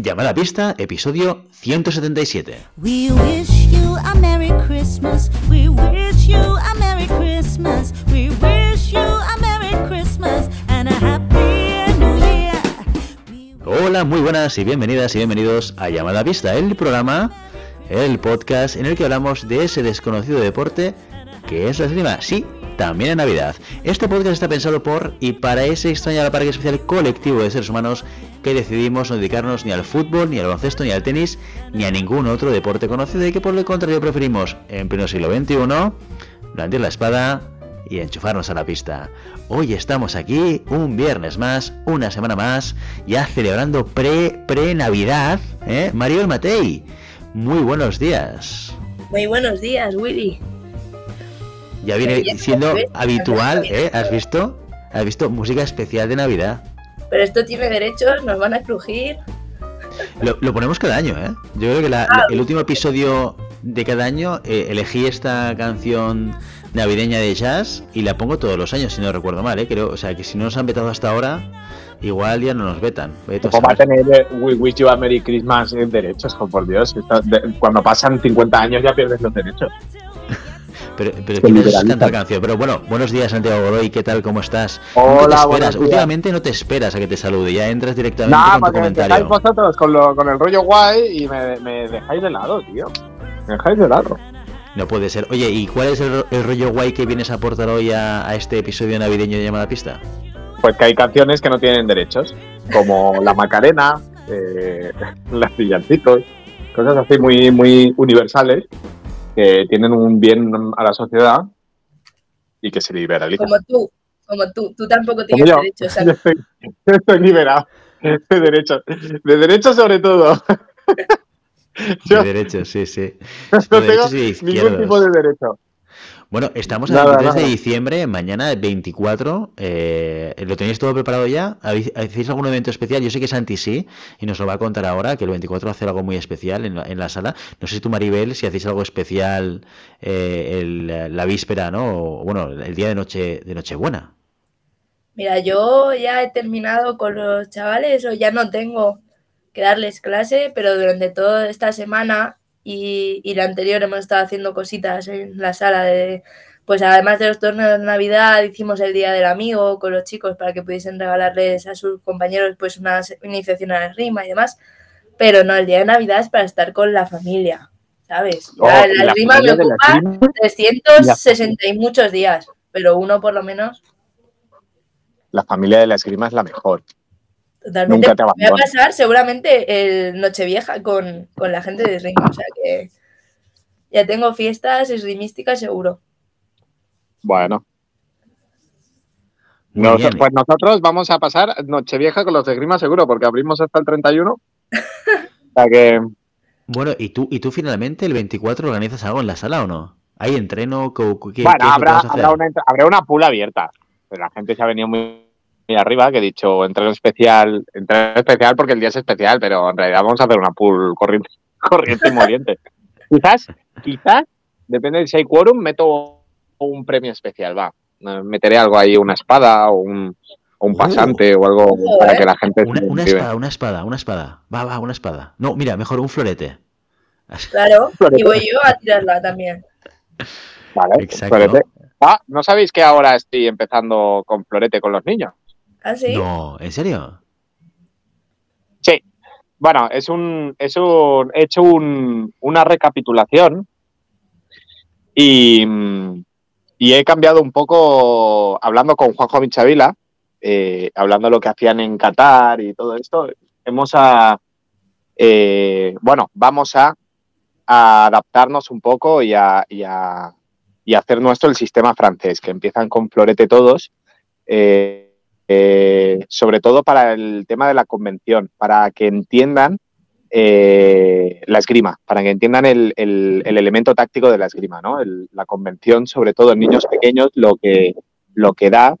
Llamada pista, episodio 177. We wish you a Merry Christmas. We wish you a Merry Christmas. We wish you a Merry Christmas and a Happy New Year. We Hola, muy buenas y bienvenidas y bienvenidos a Llamada Pista, el programa, el podcast en el que hablamos de ese desconocido deporte que es la esgrima. Sí, también en Navidad. Este podcast está pensado por y para ese extraño parque especial colectivo de seres humanos que decidimos no dedicarnos ni al fútbol, ni al baloncesto, ni al tenis, ni a ningún otro deporte conocido y que por lo contrario preferimos en pleno siglo XXI blandir la espada y enchufarnos a la pista. Hoy estamos aquí, un viernes más, una semana más, ya celebrando pre, pre-Navidad, ¿eh? Mario el Matei, muy buenos días. Muy buenos días, Willy. Ya viene siendo habitual, ¿eh? ¿Has visto? ¿Has visto música especial de Navidad? Pero esto tiene derechos, nos van a crujir. Lo, lo ponemos cada año, ¿eh? Yo creo que la- Ah. el último episodio de cada año eh, elegí esta canción navideña de jazz y la pongo todos los años, si no recuerdo mal, ¿eh? Creo, o sea, que si no nos han vetado hasta ahora, igual ya no nos vetan. ¿Cómo va a tener eh, We Wish You a Merry Christmas en derechos? jo, por Dios, de- cuando pasan 50 años ya pierdes los derechos. Pero, pero ¿quién canta la canción? Pero bueno, buenos días Santiago Godoy, ¿qué tal? ¿Cómo estás? Hola, no te esperas, últimamente no te esperas a que te salude, ya entras directamente Nada, con tu comentario. vosotros con, lo- con el rollo guay y me, me dejáis de lado, tío. Me dejáis de lado. No puede ser. Oye, ¿y cuál es el, el rollo guay que vienes a aportar hoy a, a este episodio navideño de Llamada Pista? Pues que hay canciones que no tienen derechos, como La Macarena, eh, Las Villancicos, cosas así muy, muy universales que tienen un bien a la sociedad y que se liberalizan. Como tú, como tú. Tú tampoco Como tienes yo. derechos. Yo estoy, yo estoy liberado de derechos. De derechos sobre todo. De derechos, sí, sí. no de tengo ningún tipo de derecho. Bueno, estamos a Nada, 23 de diciembre, mañana 24. eh, ¿Lo tenéis todo preparado ya? ¿Habéis- ¿Hacéis algún evento especial? Yo sé que Santi sí, y nos lo va a contar ahora, que el 24 va a hacer algo muy especial en la, en la sala. No sé si tú, Maribel, si hacéis algo especial eh, el- la víspera, ¿no? O, bueno, el día de noche de Nochebuena. Mira, yo ya he terminado con los chavales o ya no tengo que darles clase, pero durante toda esta semana y, y la anterior hemos estado haciendo cositas en la sala de, pues además de los torneos de Navidad, hicimos el Día del Amigo con los chicos para que pudiesen regalarles a sus compañeros pues una iniciación a la rima y demás, pero no, el Día de Navidad es para estar con la familia, ¿sabes? Oh, La, la la rima me ocupa esgrima, 360 y muchos días, pero uno por lo menos la familia de la esgrima es la mejor. Totalmente. Nunca te Voy a pasar seguramente el Nochevieja con, con la gente de Esgrima. O sea que ya tengo fiestas esgrimísticas seguro. Bueno. Nos- bien. pues nosotros vamos a pasar Nochevieja con los de esgrima seguro, porque abrimos hasta el 31. O sea que Bueno, ¿y tú, ¿y tú finalmente el 24 organizas algo en la sala o no? ¿Hay entreno? ¿Qué- qué- qué bueno, habrá, una, habrá una pool abierta. Pero la gente se ha venido muy, muy arriba, que he dicho entreno especial, entreno especial porque el día es especial, pero en realidad vamos a hacer una pool corriente, corriente y moliente. quizás, quizás, depende de si hay quórum, meto un premio especial, va. Eh, Meteré algo ahí, una espada o un, o un Uh. pasante o algo para eh. que la gente Una, espada, una espada, una espada. Va, va, una espada. No, mira, mejor un florete. Claro. Y voy yo a tirarla también. Vale, Exacto. florete. Ah, ¿no sabéis que ahora estoy empezando con florete con los niños? ¿Ah, sí? No, ¿en serio? Sí. Bueno, es un, es un, he hecho un- una recapitulación y, y he cambiado un poco, hablando con Juanjo Minchavila, eh, hablando de lo que hacían en Qatar y todo esto, hemos a, eh, bueno, vamos a, a adaptarnos un poco y a, y a- y hacer nuestro el sistema francés, que empiezan con florete todos. eh, eh, sobre todo para el tema de la convención, para que entiendan eh, la esgrima, para que entiendan el, el- el elemento táctico de la esgrima, ¿no? La convención, sobre todo en niños pequeños, lo que, lo que da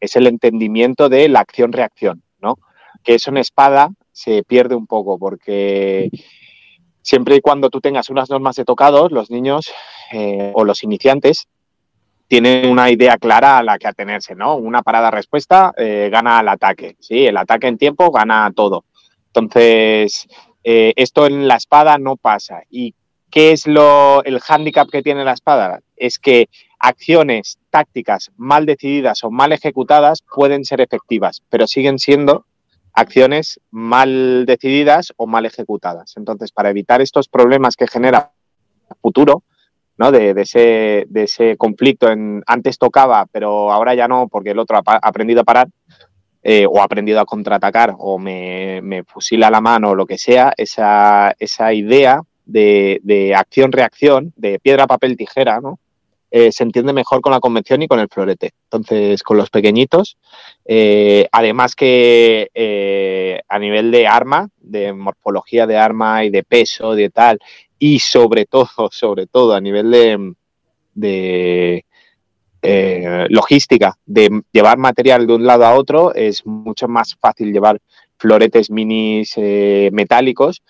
es el entendimiento de la acción-reacción, ¿no? Que eso en espada se pierde un poco, porque siempre y cuando tú tengas unas normas de tocados, los niños eh, o los iniciantes tienen una idea clara a la que atenerse, ¿no? Una parada-respuesta eh, gana al ataque, ¿sí? El ataque en tiempo gana todo. Entonces, eh, esto en la espada no pasa. ¿Y qué es lo, el hándicap que tiene la espada? Es que acciones tácticas mal decididas o mal ejecutadas pueden ser efectivas, pero siguen siendo acciones mal decididas o mal ejecutadas. Entonces, para evitar estos problemas que genera futuro, ¿no? De, ese, de ese conflicto antes tocaba, pero ahora ya no, porque el otro ha, aprendido a parar, eh, o ha aprendido a contraatacar, o me, me fusila la mano, o lo que sea, esa, esa idea de, de acción-reacción, de piedra, papel, tijera, ¿no? Eh, se entiende mejor con la convención y con el florete. Entonces, con los pequeñitos, eh, además que a nivel de arma, de morfología de arma y de peso, de tal, y sobre todo, sobre todo a nivel de, eh, logística, de llevar material de un lado a otro, es mucho más fácil llevar floretes minis eh, metálicos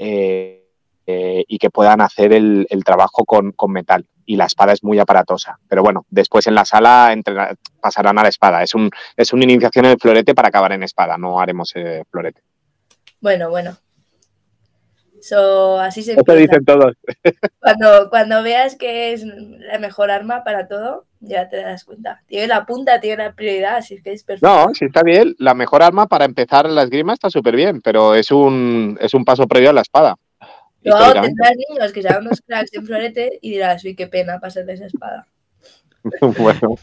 eh, y que puedan hacer el, trabajo con, metal. Y la espada es muy aparatosa. Pero bueno, después en la sala pasarán a la espada. Es, un, es una iniciación en el florete para acabar en espada, no haremos florete. Bueno, bueno. So, así se Eso dicen todos. Cuando, cuando veas que es la mejor arma para todo, ya te das cuenta. Tiene la punta, tiene la prioridad, así que es perfecto. No, si está bien. La mejor arma para empezar la esgrima está súper bien, pero es un, es un paso previo a la espada. Luego tendrás niños que sean unos cracks en florete y dirás, uy, qué pena pasar de esa espada. bueno,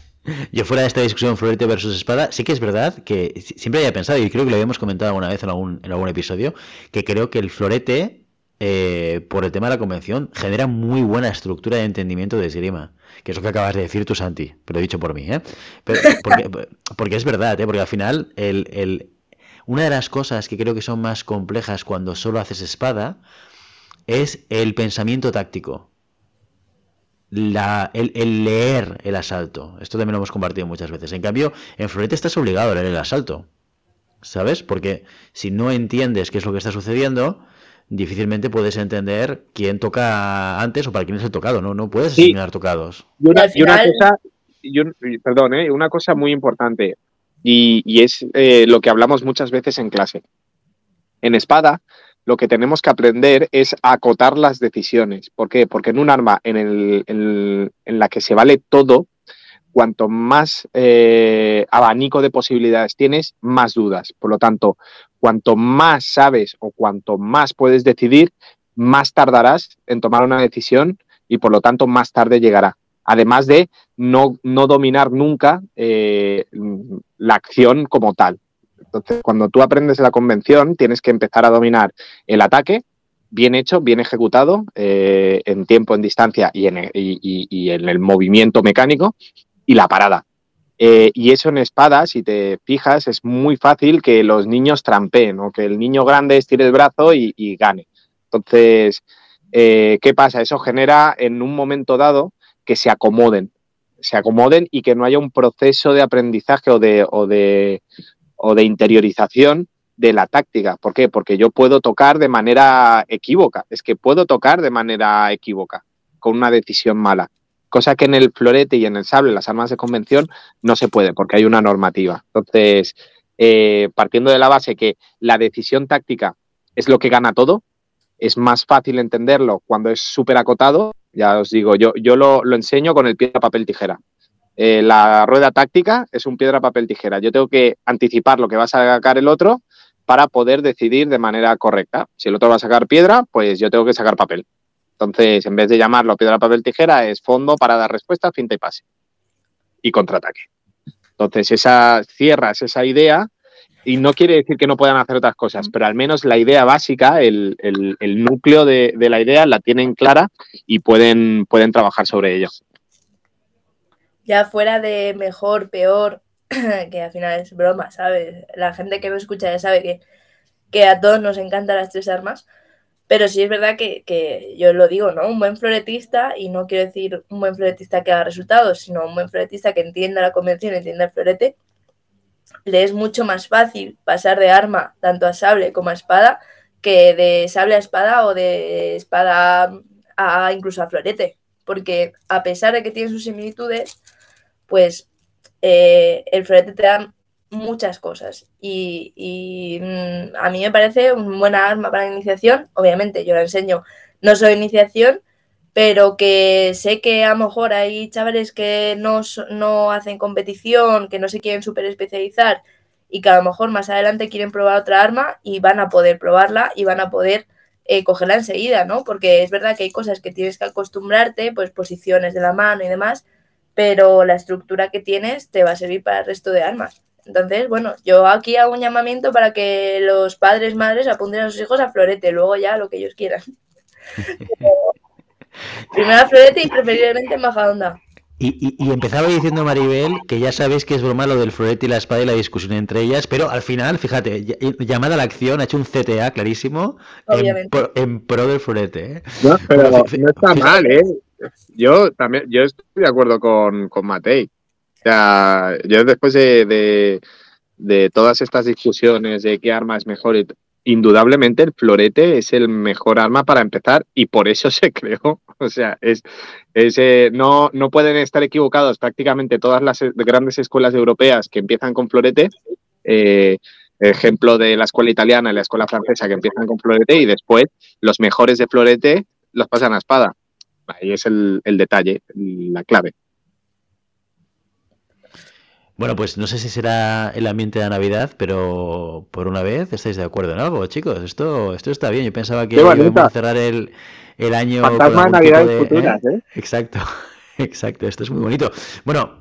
Yo fuera de esta discusión florete versus espada, sí que es verdad que si- siempre había pensado, y creo que lo habíamos comentado alguna vez en algún, en algún episodio, que creo que el florete, eh, por el tema de la convención, genera muy buena estructura de entendimiento de esgrima. Que es lo que acabas de decir tú, Santi, pero dicho por mí, ¿eh? Pero- porque, porque es verdad, ¿eh? Porque al final, el, el- una de las cosas que creo que son más complejas cuando solo haces espada es el pensamiento táctico la, el, el leer el asalto. Esto también lo hemos compartido muchas veces. En cambio, en Florete estás obligado a leer el asalto. ¿Sabes? Porque si no entiendes qué es lo que está sucediendo, difícilmente puedes entender quién toca antes o para quién es el tocado. No, no puedes Sí. asignar tocados. Y una, y cosa, y un- y perdón, ¿eh? una cosa muy importante, y, y es eh, lo que hablamos muchas veces en clase. En espada, lo que tenemos que aprender es acotar las decisiones. ¿Por qué? Porque en un arma en, el, en, en la que se vale todo, cuanto más eh, abanico de posibilidades tienes, más dudas. Por lo tanto, cuanto más sabes o cuanto más puedes decidir, más tardarás en tomar una decisión y por lo tanto más tarde llegará. Además de no, no dominar nunca eh, la acción como tal. Entonces, cuando tú aprendes la convención, tienes que empezar a dominar el ataque, bien hecho, bien ejecutado, eh, en tiempo, en distancia y en, el movimiento mecánico, y la parada. Eh, y eso en espada, si te fijas, es muy fácil que los niños trampeen o que el niño grande estire el brazo y, y gane. Entonces, eh, ¿qué pasa? Eso genera en un momento dado que se acomoden, se acomoden y que no haya un proceso de aprendizaje o de, o de, o de interiorización de la táctica. ¿Por qué? Porque yo puedo tocar de manera equívoca. Es que puedo tocar de manera equívoca, con una decisión mala. Cosa que en el florete y en el sable, las armas de convención, no se puede, porque hay una normativa. Entonces, eh, partiendo de la base que la decisión táctica es lo que gana todo, es más fácil entenderlo cuando es súper acotado. Ya os digo, yo, yo lo, lo enseño con el piedra, papel, tijera. Eh, la rueda táctica es un piedra, papel, tijera. Yo tengo que anticipar lo que va a sacar el otro para poder decidir de manera correcta. Si el otro va a sacar piedra, pues yo tengo que sacar papel. Entonces, en vez de llamarlo piedra, papel, tijera, es fondo para dar respuesta, finta y pase. Y contraataque. Entonces, esa cierras esa idea y no quiere decir que no puedan hacer otras cosas, pero al menos la idea básica, el, el, el núcleo de, de, la idea la tienen clara y pueden, pueden trabajar sobre ello. Ya fuera de mejor, peor, que al final es broma, ¿sabes? La gente que me escucha ya sabe que, que a todos nos encantan las tres armas, pero sí es verdad que, que, yo lo digo, ¿no? Un buen floretista, y no quiero decir un buen floretista que haga resultados, sino un buen floretista que entienda la convención, entienda el florete, le es mucho más fácil pasar de arma tanto a sable como a espada que de sable a espada o de espada a incluso a florete. Porque a pesar de que tienen sus similitudes, pues eh, el florete te da muchas cosas. Y, mm, a mí me parece una buena arma para iniciación. Obviamente, yo la enseño, no soy iniciación, pero que sé que a lo mejor hay chavales que no, no hacen competición, que no se quieren súper especializar y que a lo mejor más adelante quieren probar otra arma y van a poder probarla y van a poder eh, cogerla enseguida, ¿no? Porque es verdad que hay cosas que tienes que acostumbrarte, pues posiciones de la mano y demás, pero la estructura que tienes te va a servir para el resto de armas. Entonces, bueno, yo aquí hago un llamamiento para que los padres, madres apunten a sus hijos a florete, luego ya lo que ellos quieran. Primero a florete y preferiblemente en Majadahonda. Y, y- y empezaba diciendo Maribel que ya sabéis que es broma lo del florete y la espada y la discusión entre ellas, pero al final, fíjate, ll- llamada a la acción, ha hecho un CTA clarísimo en Obviamente. pro, en pro del florete. ¿eh? No, pero Bueno, no está mal, ¿eh? Yo también, yo estoy de acuerdo con, con Matei. O sea, yo después de, de, todas estas discusiones de qué arma es mejor, indudablemente el florete es el mejor arma para empezar y por eso se creó. O sea, es, es, eh, no, no pueden estar equivocados prácticamente todas las eh, grandes escuelas europeas que empiezan con florete. Eh, ejemplo de la escuela italiana y la escuela francesa que empiezan con florete y después los mejores de florete los pasan a espada. Ahí es el, el detalle, la clave. Bueno, pues no sé si será el ambiente de Navidad, pero por una vez estáis de acuerdo en algo, chicos. Esto, esto está bien. Yo pensaba que íbamos a cerrar el, el año con Fantasma de algún Navidades tipo de- futuras, ¿eh? Exacto, exacto. Esto es muy bonito. Bueno,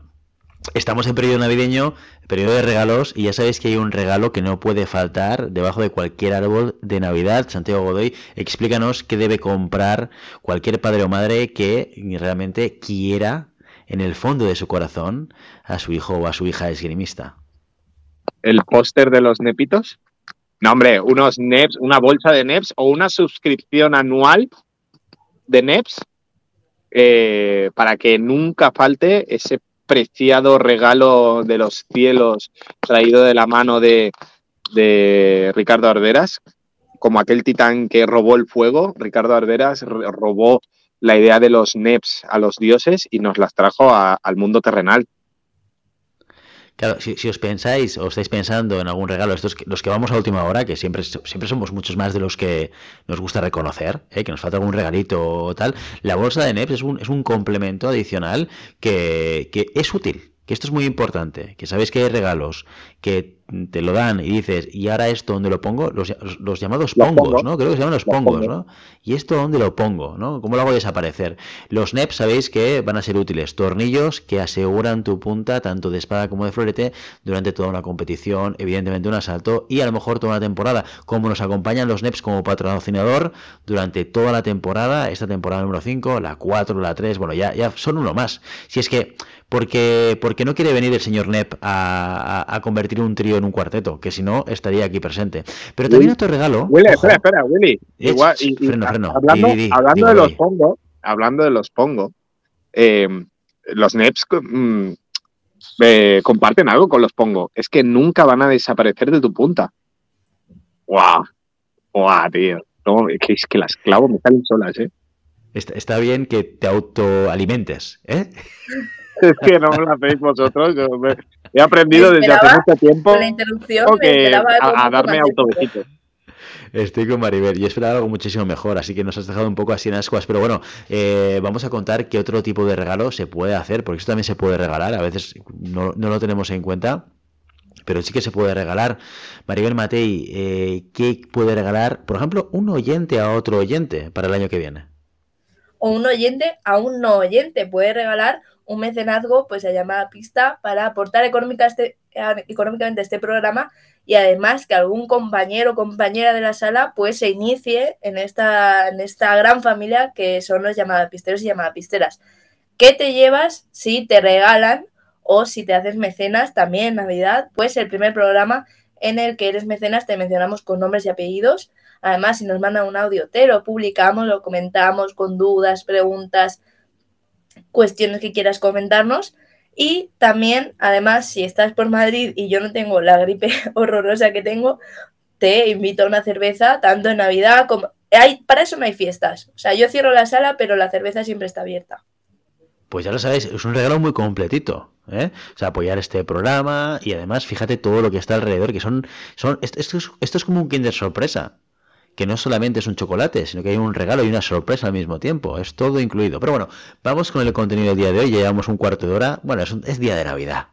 estamos en periodo navideño, periodo de regalos, y ya sabéis que hay un regalo que no puede faltar debajo de cualquier árbol de Navidad. Santiago Godoy, explícanos qué debe comprar cualquier padre o madre que realmente quiera en el fondo de su corazón a su hijo o a su hija esgrimista. El póster de los nepitos. No, hombre, unos NEPs, una bolsa de NEPs o una suscripción anual de NEPs eh, para que nunca falte ese preciado regalo de los cielos traído de la mano de, de Ricardo Arderas, como aquel titán que robó el fuego. Ricardo Arderas ro- robó la idea de los NEPs a los dioses y nos las trajo al mundo terrenal. Claro, si, os pensáis o estáis pensando en algún regalo, estos los que vamos a última hora, que siempre, siempre somos muchos más de los que nos gusta reconocer, ¿eh? que nos falta algún regalito o tal, la bolsa de NEPS es un, es un complemento adicional que, que es útil, que esto es muy importante, que sabéis que hay regalos que te lo dan y dices, ¿y ahora esto dónde lo pongo? Los, los llamados pongos, pongos. ¿no? Creo que se llaman los Los pongos, pongos. ¿no? ¿Y esto dónde lo pongo? ¿no? ¿Cómo lo hago desaparecer? Los NEPs sabéis que van a ser útiles, tornillos que aseguran tu punta tanto de espada como de florete durante toda una competición, evidentemente un asalto y a lo mejor toda una temporada, como nos acompañan los NEPs como patrocinador durante toda la temporada, esta temporada número 5, la 4, la 3, bueno, ya, ya son uno más. Si es que, porque, porque no quiere venir el señor NEP a, a- a convertir un trío en un cuarteto, que si no estaría aquí presente. Pero también otro regalo... Willy, ojo, espera, espera, Willy. Igual, ch, y- y freno, freno. Hablando, Di, di, di, hablando digo, de los pongo, hablando de los pongo, eh, los NEPs mm, eh, comparten algo con los pongo. Es que nunca van a desaparecer de tu punta. ¡Guau! ¡Guau, tío! No, es que, es que las clavo me salen solas, ¿eh? Está, está bien que te autoalimentes, ¿eh? Es que no me lo hacéis vosotros. Yo me- he aprendido desde hace mucho tiempo la interrupción que a, darme autobesitos. Estoy con Maribel. Yo esperaba algo muchísimo mejor, así que nos has dejado un poco así en ascuas. Pero bueno, eh, vamos a contar qué otro tipo de regalo se puede hacer, porque esto también se puede regalar. A veces no, no lo tenemos en cuenta, pero sí que se puede regalar. Maribel Matei, eh, ¿qué puede regalar, por ejemplo, un oyente a otro oyente para el año que viene? o un oyente a un no oyente. Puede regalar un mecenazgo pues a llamada pista para aportar este- económicamente este programa y además que algún compañero o compañera de la sala pues se inicie en esta, en esta gran familia que son los llamadapisteros y llamadapisteras. ¿Qué te llevas si te regalan o si te haces mecenas también Navidad? Pues el primer programa en el que eres mecenas te mencionamos con nombres y apellidos. Además, si nos mandan un audio, te lo publicamos, lo comentamos con dudas, preguntas, cuestiones que quieras comentarnos. Y también, además, si estás por Madrid y yo no tengo la gripe horrorosa que tengo, te invito a una cerveza, tanto en Navidad como... Hay, para eso no hay fiestas. O sea, yo cierro la sala, pero la cerveza siempre está abierta. Pues ya lo sabéis, es un regalo muy completito. ¿eh? O sea, apoyar este programa y además, fíjate todo lo que está alrededor, que son, son esto, esto es, esto es como un Kinder sorpresa, que no solamente es un chocolate, sino que hay un regalo y una sorpresa al mismo tiempo, es todo incluido. Pero bueno, vamos con el contenido del día de hoy, llevamos un cuarto de hora, bueno, es día de Navidad,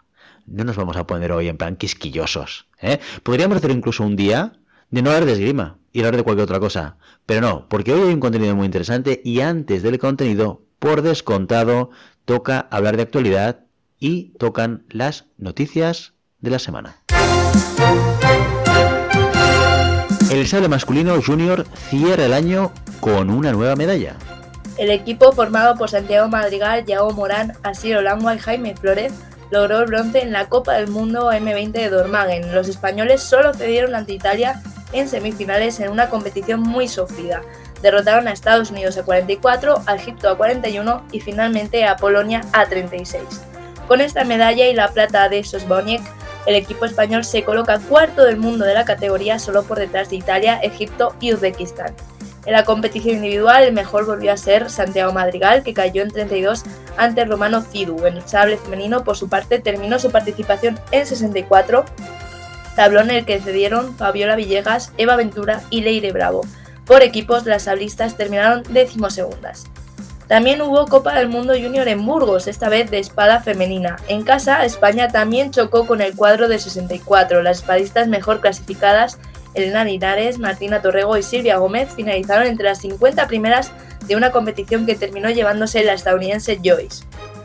no nos vamos a poner hoy en plan quisquillosos, ¿eh? Podríamos hacer incluso un día de no hablar de esgrima y hablar de cualquier otra cosa, pero no, porque hoy hay un contenido muy interesante y antes del contenido, por descontado, toca hablar de actualidad y tocan las noticias de la semana. El sable masculino junior cierra el año con una nueva medalla. El equipo formado por Santiago Madrigal, Yago Morán, Asier Olangua y Jaime Flores logró el bronce en la Copa del Mundo M20 de Dormagen. Los españoles solo cedieron ante Italia en semifinales en una competición muy sufrida. Derrotaron a Estados Unidos a 44, a Egipto a 41 y finalmente a Polonia a 36. Con esta medalla y la plata de Sosboniek, el equipo español se coloca cuarto del mundo de la categoría solo por detrás de Italia, Egipto y Uzbekistán. En la competición individual, el mejor volvió a ser Santiago Madrigal, que cayó en 32 ante Romano Cidu. En el sable femenino, por su parte, terminó su participación en 64, tablón en el que cedieron Fabiola Villegas, Eva Ventura y Leire Bravo. Por equipos, las sablistas terminaron decimosegundas. También hubo Copa del Mundo Junior en Burgos, esta vez de espada femenina. En casa, España también chocó con el cuadro de 64. Las espadistas mejor clasificadas, Elena Linares, Martina Torrego y Silvia Gómez, finalizaron entre las 50 primeras de una competición que terminó llevándose la estadounidense Joyce.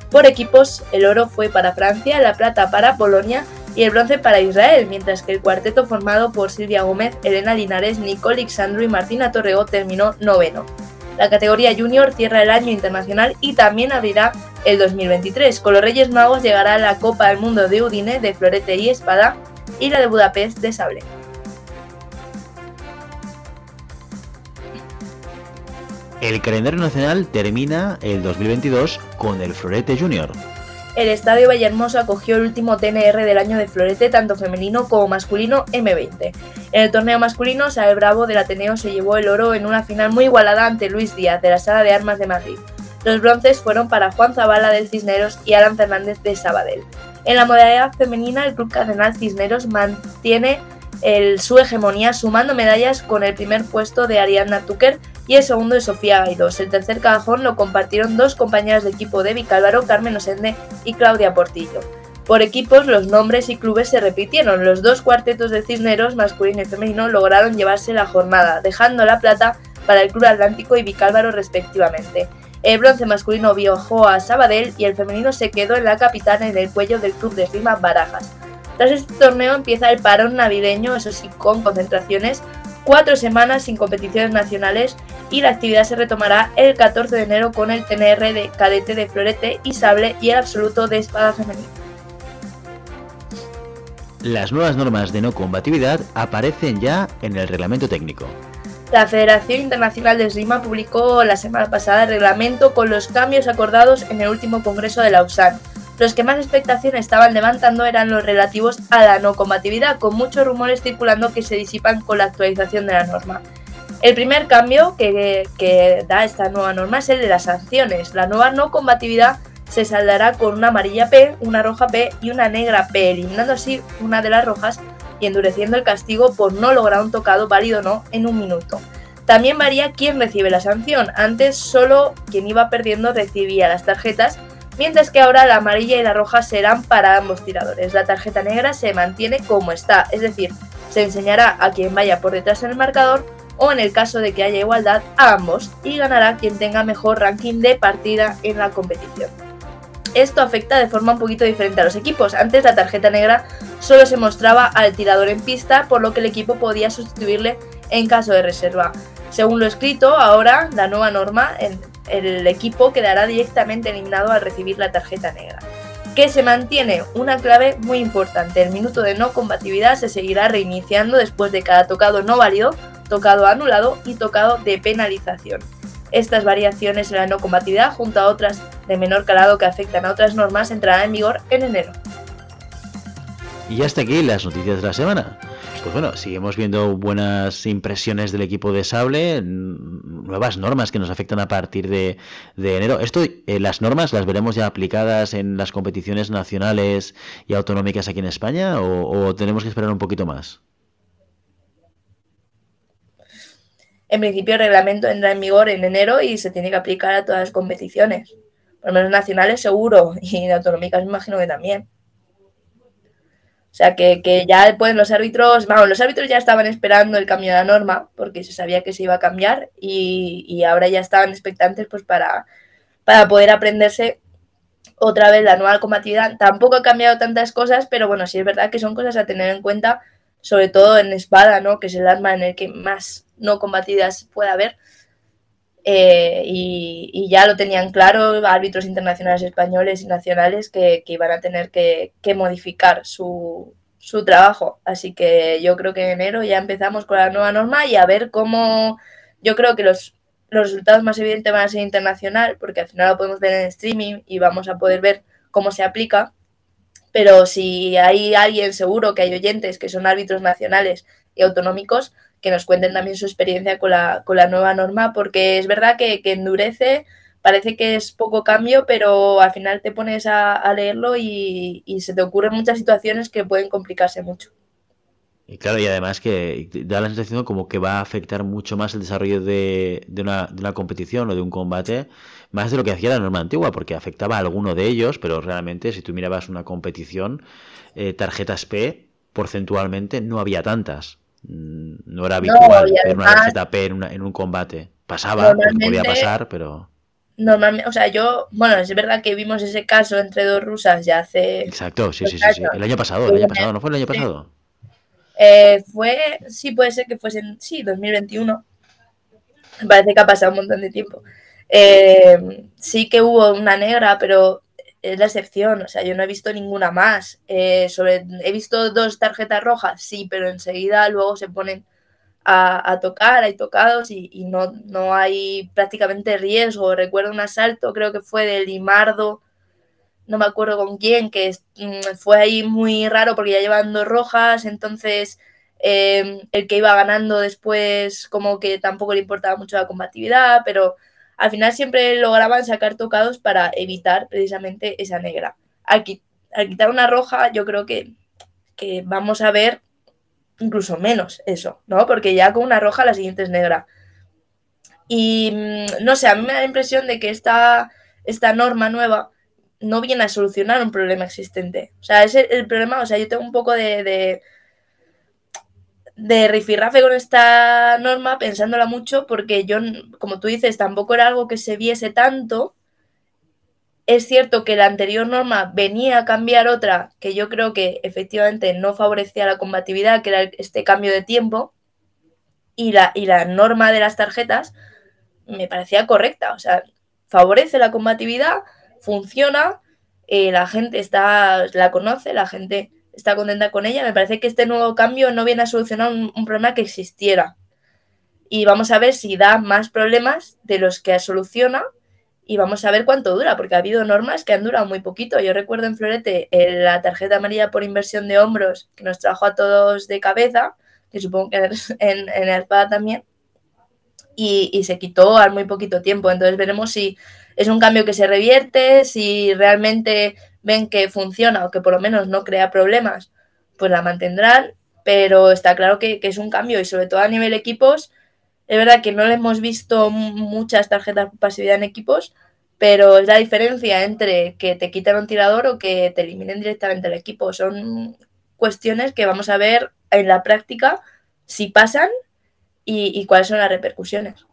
Por equipos, el oro fue para Francia, la plata para Polonia y el bronce para Israel, mientras que el cuarteto formado por Silvia Gómez, Elena Linares, Nicole Alexandru y Martina Torrego terminó noveno. La categoría junior cierra el año internacional y también abrirá el 2023. Con los Reyes Magos llegará la Copa del Mundo de Udine de florete y espada y la de Budapest de sable. El calendario nacional termina el 2022 con el Florete Junior. El Estadio Vallehermoso acogió el último TNR del año de florete, tanto femenino como masculino M20. En el torneo masculino, Sael Bravo del Ateneo se llevó el oro en una final muy igualada ante Luis Díaz de la Sala de Armas de Madrid. Los bronces fueron para Juan Zabala del Cisneros y Alan Fernández de Sabadell. En la modalidad femenina, el Club Cardenal Cisneros mantiene su hegemonía sumando medallas con el primer puesto de Ariadna Tucker y el segundo de Sofía Gaidos. El tercer cajón lo compartieron dos compañeras de equipo de Vicálvaro, Carmen Osende y Claudia Portillo. Por equipos, los nombres y clubes se repitieron. Los dos cuartetos de Cisneros, masculino y femenino, lograron llevarse la jornada, dejando la plata para el Club Atlántico y Vicálvaro respectivamente. El bronce masculino viajó a Sabadell y el femenino se quedó en la capital en el cuello del Club de Esgrima Barajas. Tras este torneo empieza el parón navideño, eso sí, con concentraciones, cuatro semanas sin competiciones nacionales y la actividad se retomará el 14 de enero con el TNR de cadete de florete y sable y el absoluto de espada femenina. Las nuevas normas de no combatividad aparecen ya en el reglamento técnico. La Federación Internacional de Esgrima publicó la semana pasada el reglamento con los cambios acordados en el último congreso de Lausanne. Los que más expectación estaban levantando eran los relativos a la no combatividad, con muchos rumores circulando que se disipan con la actualización de la norma. El primer cambio que, que da esta nueva norma es el de las sanciones. La nueva no combatividad se saldará con una amarilla P, una roja P y una negra P, eliminando así una de las rojas y endureciendo el castigo por no lograr un tocado válido o no en un minuto. También varía quién recibe la sanción. Antes solo quien iba perdiendo recibía las tarjetas, mientras que ahora la amarilla y la roja serán para ambos tiradores. La tarjeta negra se mantiene como está, es decir, se enseñará a quien vaya por detrás en el marcador o en el caso de que haya igualdad a ambos y ganará quien tenga mejor ranking de partida en la competición. Esto afecta de forma un poquito diferente a los equipos. Antes la tarjeta negra solo se mostraba al tirador en pista, por lo que el equipo podía sustituirle en caso de reserva. Según lo escrito, ahora la nueva norma, el, equipo quedará directamente eliminado al recibir la tarjeta negra. Que se mantiene una clave muy importante. El minuto de no combatividad se seguirá reiniciando después de cada tocado no válido, tocado anulado y tocado de penalización. Estas variaciones en la no combatividad, junto a otras de menor calado que afectan a otras normas, entrarán en vigor en enero. Y hasta aquí las noticias de la semana. Pues bueno, seguimos viendo buenas impresiones del equipo de Sable, nuevas normas que nos afectan a partir de, enero. Esto, eh, las normas las veremos ya aplicadas en las competiciones nacionales y autonómicas aquí en España o, tenemos que esperar un poquito más. En principio el reglamento entra en vigor en enero y se tiene que aplicar a todas las competiciones. Por lo menos nacionales seguro y autonómicas me imagino que también. O sea, que, que ya después los árbitros, vamos, los árbitros ya estaban esperando el cambio de la norma porque se sabía que se iba a cambiar y, y ahora ya estaban expectantes pues para, para poder aprenderse otra vez la nueva combatividad. Tampoco ha cambiado tantas cosas, pero bueno, sí es verdad que son cosas a tener en cuenta, sobre todo en espada, ¿no? Que es el arma en el que más no combatidas puede haber. Eh, y, ya lo tenían claro árbitros internacionales españoles y nacionales que, iban a tener que, modificar su, trabajo. Así que yo creo que en enero ya empezamos con la nueva norma y a ver cómo, yo creo que los, los resultados más evidentes van a ser internacional, porque al final lo podemos ver en streaming y vamos a poder ver cómo se aplica. Pero si hay alguien seguro que hay oyentes que son árbitros nacionales y autonómicos, que nos cuenten también su experiencia con la, con la nueva norma, porque es verdad que, endurece, parece que es poco cambio, pero al final te pones a, leerlo y, se te ocurren muchas situaciones que pueden complicarse mucho. Y claro, y además que da la sensación como que va a afectar mucho más el desarrollo de, de, una, de una competición o de un combate, más de lo que hacía la norma antigua, porque afectaba a alguno de ellos, pero realmente si tú mirabas una competición, eh, tarjetas P, porcentualmente no había tantas. Mm, no era habitual ver una tarjeta P en, un combate. Pasaba, podía pasar, pero. Normalmente, o sea, yo, bueno, es verdad que vimos ese caso entre dos rusas ya hace. Exacto, sí, sí, sí, El año pasado, el año pasado, ¿no fue el año pasado? Eh, fue, sí, puede ser que fuese, en, sí, 2021. Me parece que ha pasado un montón de tiempo. Eh, sí que hubo una negra, pero es la excepción, o sea, yo no he visto ninguna más. Eh, sobre, he visto dos tarjetas rojas, sí, pero enseguida luego se ponen a, tocar, hay tocados y, no, no, hay prácticamente riesgo. Recuerdo un asalto, creo que fue de Limardo, no me acuerdo con quién, que mm, fue ahí muy raro porque ya llevan dos rojas, entonces eh, el que iba ganando después como que tampoco le importaba mucho la combatividad, pero al final siempre lograban sacar tocados para evitar precisamente esa negra. Al, quitar una roja, yo creo que, vamos a ver incluso menos eso, ¿no? Porque ya con una roja la siguiente es negra. Y mm, no sé, a mí me da la impresión de que esta, esta norma nueva no viene a solucionar un problema existente. O sea, es el, problema, o sea, yo tengo un poco de de rifirrafe con esta norma pensándola mucho porque yo, como tú dices, tampoco era algo que se viese tanto. Es cierto que la anterior norma venía a cambiar otra que yo creo que efectivamente no favorecía la combatividad, que era este cambio de tiempo, y la, y la norma de las tarjetas me parecía correcta. O sea, favorece la combatividad, funciona, eh, la gente está, la conoce, la gente está contenta con ella. Me parece que este nuevo cambio no viene a solucionar un, problema que existiera. Y vamos a ver si da más problemas de los que soluciona y vamos a ver cuánto dura, porque ha habido normas que han durado muy poquito. Yo recuerdo en Florete la tarjeta amarilla por inversión de hombros que nos trajo a todos de cabeza, que supongo que en, en la también, y, y, se quitó al muy poquito tiempo. Entonces veremos si es un cambio que se revierte, si realmente ven que funciona o que por lo menos no crea problemas, pues la mantendrán, pero está claro que, es un cambio y sobre todo a nivel equipos, es verdad que no le hemos visto muchas tarjetas de pasividad en equipos, pero es la diferencia entre que te quiten un tirador o que te eliminen directamente el equipo. Son cuestiones que vamos a ver en la práctica si pasan y cuáles son las repercusiones.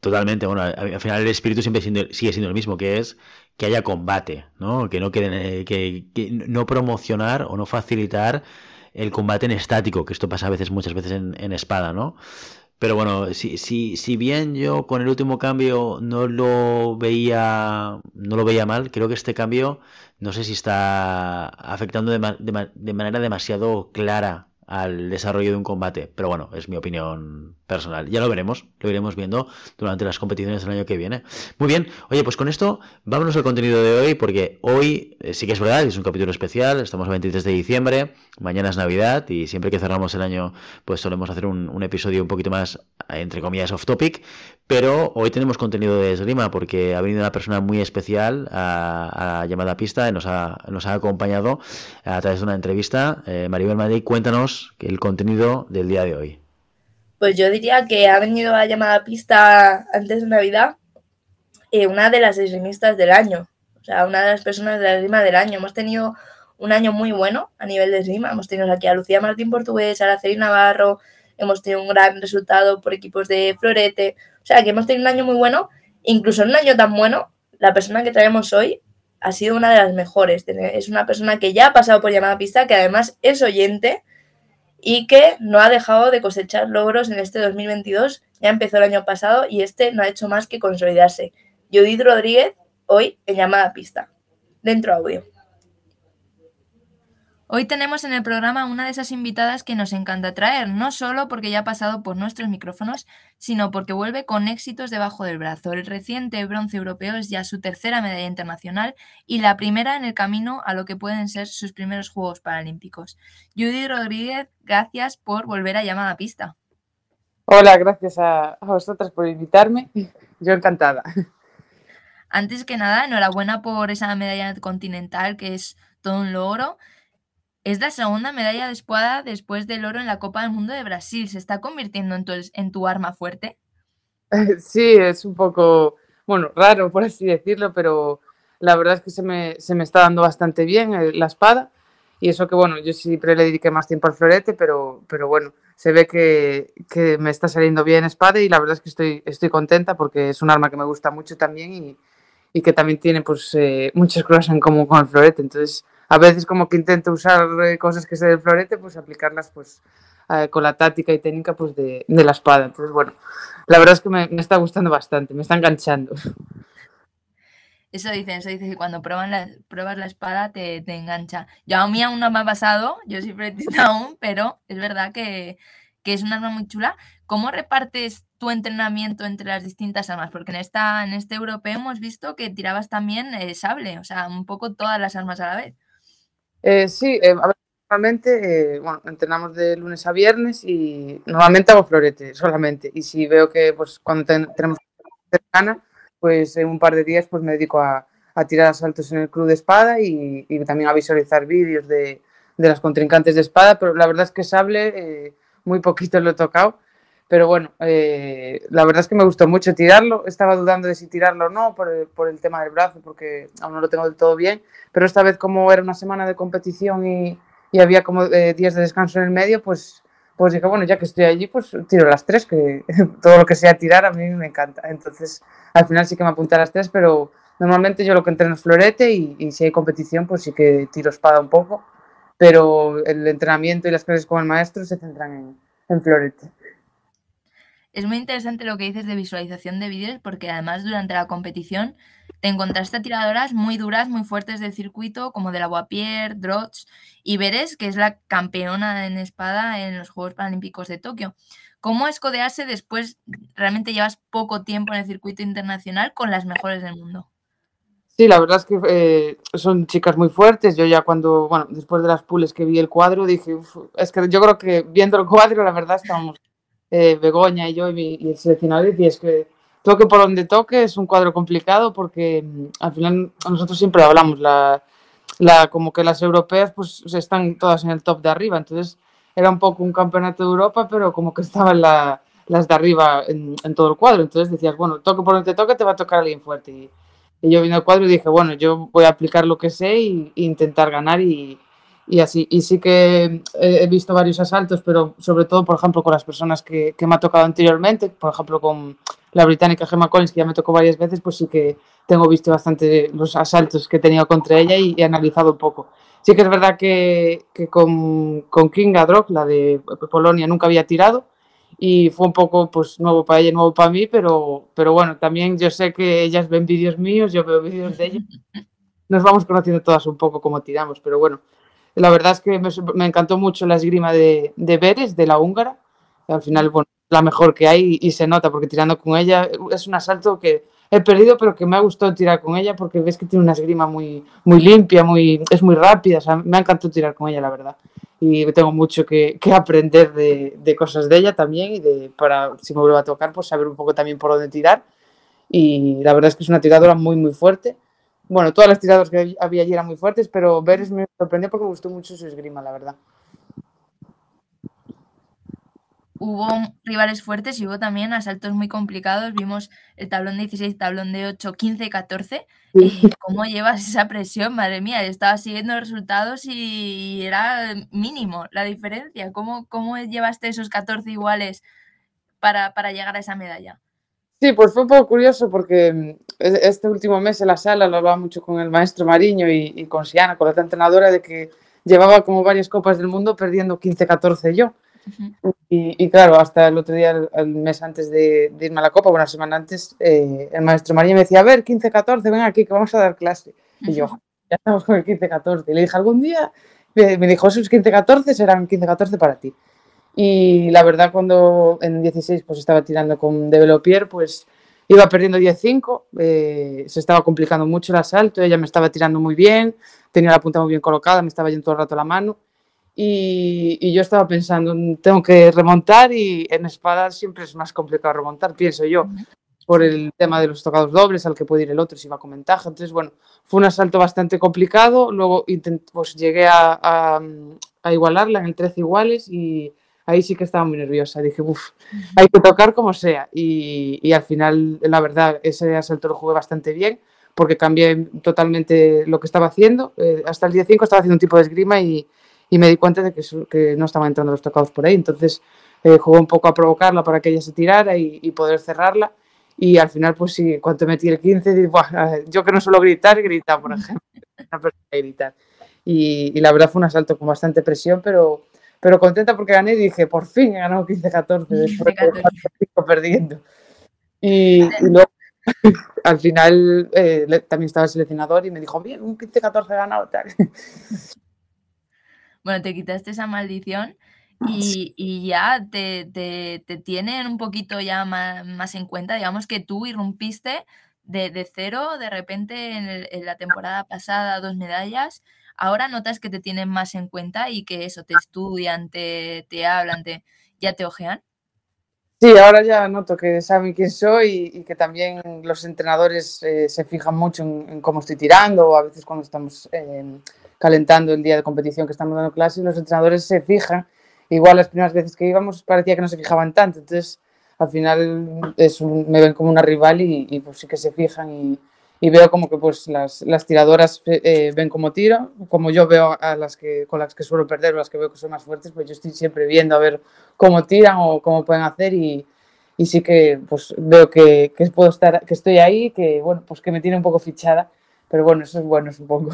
Totalmente, bueno, al final el espíritu siempre sigue siendo el mismo, que es que haya combate, ¿no? Que no queden, eh, que, no promocionar o no facilitar el combate en estático, que esto pasa a veces, muchas veces en, espada, ¿no? Pero bueno, si, si, si bien yo con el último cambio no lo veía, no lo veía mal, creo que este cambio no sé si está afectando de, de manera demasiado clara al desarrollo de un combate. Pero bueno, es mi opinión personal. Ya lo veremos, lo iremos viendo durante las competiciones del año que viene. Muy bien, oye, pues con esto vámonos al contenido de hoy, porque hoy eh, sí que es verdad, es un capítulo especial, estamos a 23 de diciembre, mañana es Navidad y siempre que cerramos el año pues solemos hacer un, episodio un poquito más, entre comillas, off topic, pero hoy tenemos contenido de esgrima porque ha venido una persona muy especial a, a llamada pista y nos ha, nos ha acompañado a través de una entrevista. Eh, Maribel Madrid, cuéntanos el contenido del día de hoy. Pues yo diría que ha venido a llamada pista antes de Navidad eh, una de las esgrimistas del año, o sea, una de las personas de la esgrima del año. Hemos tenido un año muy bueno a nivel de esgrima. Hemos tenido aquí a Lucía Martín Portugués, a Araceli Navarro, hemos tenido un gran resultado por equipos de Florete. O sea, que hemos tenido un año muy bueno. Incluso en un año tan bueno, la persona que traemos hoy ha sido una de las mejores. Es una persona que ya ha pasado por llamada pista, que además es oyente y que no ha dejado de cosechar logros en este 2022. Ya empezó el año pasado y este no ha hecho más que consolidarse. Judith Rodríguez, hoy en llamada pista. Dentro audio. Hoy tenemos en el programa una de esas invitadas que nos encanta traer, no solo porque ya ha pasado por nuestros micrófonos, sino porque vuelve con éxitos debajo del brazo. El reciente bronce europeo es ya su tercera medalla internacional y la primera en el camino a lo que pueden ser sus primeros Juegos Paralímpicos. Judy Rodríguez, gracias por volver a llamar a pista. Hola, gracias a, a vosotras por invitarme. Yo encantada. Antes que nada, enhorabuena por esa medalla continental que es todo un logro. Es la segunda medalla de espada después del oro en la Copa del Mundo de Brasil. ¿Se está convirtiendo en tu, en tu arma fuerte? Sí, es un poco, bueno, raro por así decirlo, pero la verdad es que se me, se me está dando bastante bien eh, la espada. Y eso que, bueno, yo siempre le dediqué más tiempo al florete, pero, pero bueno, se ve que, que me está saliendo bien espada y la verdad es que estoy, estoy contenta porque es un arma que me gusta mucho también y, y que también tiene pues eh, muchas cosas en común con el florete. Entonces, a veces como que intento usar eh, cosas que sé del florete, pues aplicarlas pues con la táctica y técnica pues de, la espada. Entonces, bueno, la verdad es que me, está gustando bastante, me está enganchando. Eso dicen, eso dicen que cuando prueban la, pruebas la espada te, engancha. Yo a mí aún no me ha pasado, yo soy fletista aún, pero es verdad que, que es un arma muy chula. ¿Cómo repartes tu entrenamiento entre las distintas armas? Porque en, esta, en este europeo hemos visto que tirabas también eh, sable, o sea, un poco todas las armas a la vez. Eh, sí, eh, a ver, normalmente eh, bueno, entrenamos de lunes a viernes y normalmente hago florete solamente. Y si veo que pues cuando ten, tenemos cercana, pues en un par de días pues me dedico a, a tirar asaltos en el club de espada y, y también a visualizar vídeos de, de, las contrincantes de espada. Pero la verdad es que sable eh, muy poquito lo he tocado. Pero bueno, eh, la verdad es que me gustó mucho tirarlo. Estaba dudando de si tirarlo o no por el, por el tema del brazo, porque aún no lo tengo del todo bien. Pero esta vez, como era una semana de competición y, y había como eh, días de descanso en el medio, pues, pues dije, bueno, ya que estoy allí, pues tiro las tres, que todo lo que sea tirar a mí me encanta. Entonces, al final sí que me apunté a las tres, pero normalmente yo lo que entreno es florete y, y si hay competición, pues sí que tiro espada un poco. Pero el entrenamiento y las clases con el maestro se centran en, en florete. Es muy interesante lo que dices de visualización de vídeos porque además durante la competición te encontraste a tiradoras muy duras, muy fuertes del circuito, como de la Guapier, Drotz y Beres, que es la campeona en espada en los Juegos Paralímpicos de Tokio. ¿Cómo es codearse después? Realmente llevas poco tiempo en el circuito internacional con las mejores del mundo. Sí, la verdad es que eh, son chicas muy fuertes. Yo ya cuando, bueno, después de las pules que vi el cuadro, dije, uf, es que yo creo que viendo el cuadro, la verdad estábamos eh, Begoña y yo y, y el seleccionador y es que toque por donde toque es un cuadro complicado porque mm, al final nosotros siempre hablamos, la, la, como que las europeas pues están todas en el top de arriba, entonces era un poco un campeonato de Europa, pero como que estaban la, las de arriba en, en, todo el cuadro, entonces decías, bueno, toque por donde toque te va a tocar alguien fuerte. Y, y yo vine al cuadro y dije, bueno, yo voy a aplicar lo que sé e intentar ganar y, y así. Y sí que he visto varios asaltos, pero sobre todo, por ejemplo, con las personas que, que me ha tocado anteriormente, por ejemplo, con la británica Gemma Collins, que ya me tocó varias veces, pues sí que tengo visto bastante los asaltos que he tenido contra ella y he analizado un poco. Sí que es verdad que, que con, con Kinga Drog, la de Polonia, nunca había tirado y fue un poco pues nuevo para ella, nuevo para mí, pero, pero bueno, también yo sé que ellas ven vídeos míos, yo veo vídeos de ellas, nos vamos conociendo todas un poco cómo tiramos, pero bueno, La verdad es que me, encantó mucho la esgrima de, de Beres, de la húngara. Al final, bueno, la mejor que hay y se nota porque tirando con ella es un asalto que he perdido, pero que me ha gustado tirar con ella porque ves que tiene una esgrima muy, muy limpia, muy, es muy rápida. O sea, me ha encantado tirar con ella, la verdad. Y tengo mucho que, que aprender de, de, cosas de ella también y de, para, si me vuelve a tocar, pues saber un poco también por dónde tirar. Y la verdad es que es una tiradora muy, muy fuerte. Bueno, todas las tiradoras que había allí eran muy fuertes, pero Beres me sorprendió porque me gustó mucho su esgrima, la verdad. hubo rivales fuertes y hubo también asaltos muy complicados. Vimos el tablón de 16, tablón de 8, 15 y 14. Sí. ¿Cómo llevas esa presión? Madre mía, estaba siguiendo los resultados y era mínimo la diferencia. ¿Cómo, cómo llevaste esos 14 iguales para, para llegar a esa medalla? Sí, pues fue un poco curioso porque este último mes en la sala lo hablaba mucho con el maestro Mariño y, y con Siana, con la otra entrenadora, de que llevaba como varias copas del mundo perdiendo 15-14 yo. Uh -huh. y, y, claro, hasta el otro día, el, el mes antes de, de, irme a la Copa, una semana antes, eh, el maestro María me decía, a ver, 15-14, ven aquí que vamos a dar clase. Uh -huh. Y yo, ya estamos con el 15-14. Y le dije, algún día, me dijo, esos 15-14 serán 15-14 para ti. Y la verdad, cuando en 16 pues estaba tirando con Developier, pues iba perdiendo 10-5, eh, se estaba complicando mucho el asalto, ella me estaba tirando muy bien, tenía la punta muy bien colocada, me estaba yendo todo el rato la mano y, y, yo estaba pensando, tengo que remontar y en espada siempre es más complicado remontar, pienso yo, por el tema de los tocados dobles al que puede ir el otro si va con ventaja. Entonces, bueno, fue un asalto bastante complicado, luego pues llegué a, a, a, igualarla en el 13 iguales y ahí sí que estaba muy nerviosa. Dije, uff, hay que tocar como sea. Y, y al final, la verdad, ese asalto lo jugué bastante bien porque cambié totalmente lo que estaba haciendo. Eh, hasta el día 5 estaba haciendo un tipo de esgrima y, y me di cuenta de que, que no estaban entrando los tocados por ahí. Entonces eh, jugué un poco a provocarla para que ella se tirara y, y, poder cerrarla. Y al final, pues sí, cuando metí el 15, dije, yo que no suelo gritar, grita, por ejemplo. gritar. Y, y, la verdad fue un asalto con bastante presión, pero, pero contenta porque gané y dije, por fin he ganado 15-14 después de estar perdiendo. Y, y luego, al final, eh, también estaba el seleccionador y me dijo, bien, un 15-14 ganado. Tal. bueno, te quitaste esa maldición y, y ya te, te, te, tienen un poquito ya más, más, en cuenta, digamos que tú irrumpiste de, de cero, de repente en, el, en, la temporada pasada dos medallas, ahora notas que te tienen más en cuenta y que eso, te estudian, te, te hablan, te, ya te ojean. Sí, ahora ya noto que saben quién soy y, que también los entrenadores eh, se fijan mucho en, en, cómo estoy tirando o a veces cuando estamos... Eh, calentando el día de competición que estamos dando clases, los entrenadores se fijan. Igual las primeras veces que íbamos parecía que no se fijaban tanto, entonces al final es un, me ven como una rival y, y, pues sí que se fijan y, y veo como que pues las, las tiradoras eh, ven cómo tiro, como yo veo a las que con las que suelo perder las que veo que son más fuertes, pues yo estoy siempre viendo a ver cómo tiran o cómo pueden hacer y, y sí que pues veo que, que, puedo estar, que estoy ahí, que bueno, pues que me tiene un poco fichada, pero bueno, eso es bueno supongo.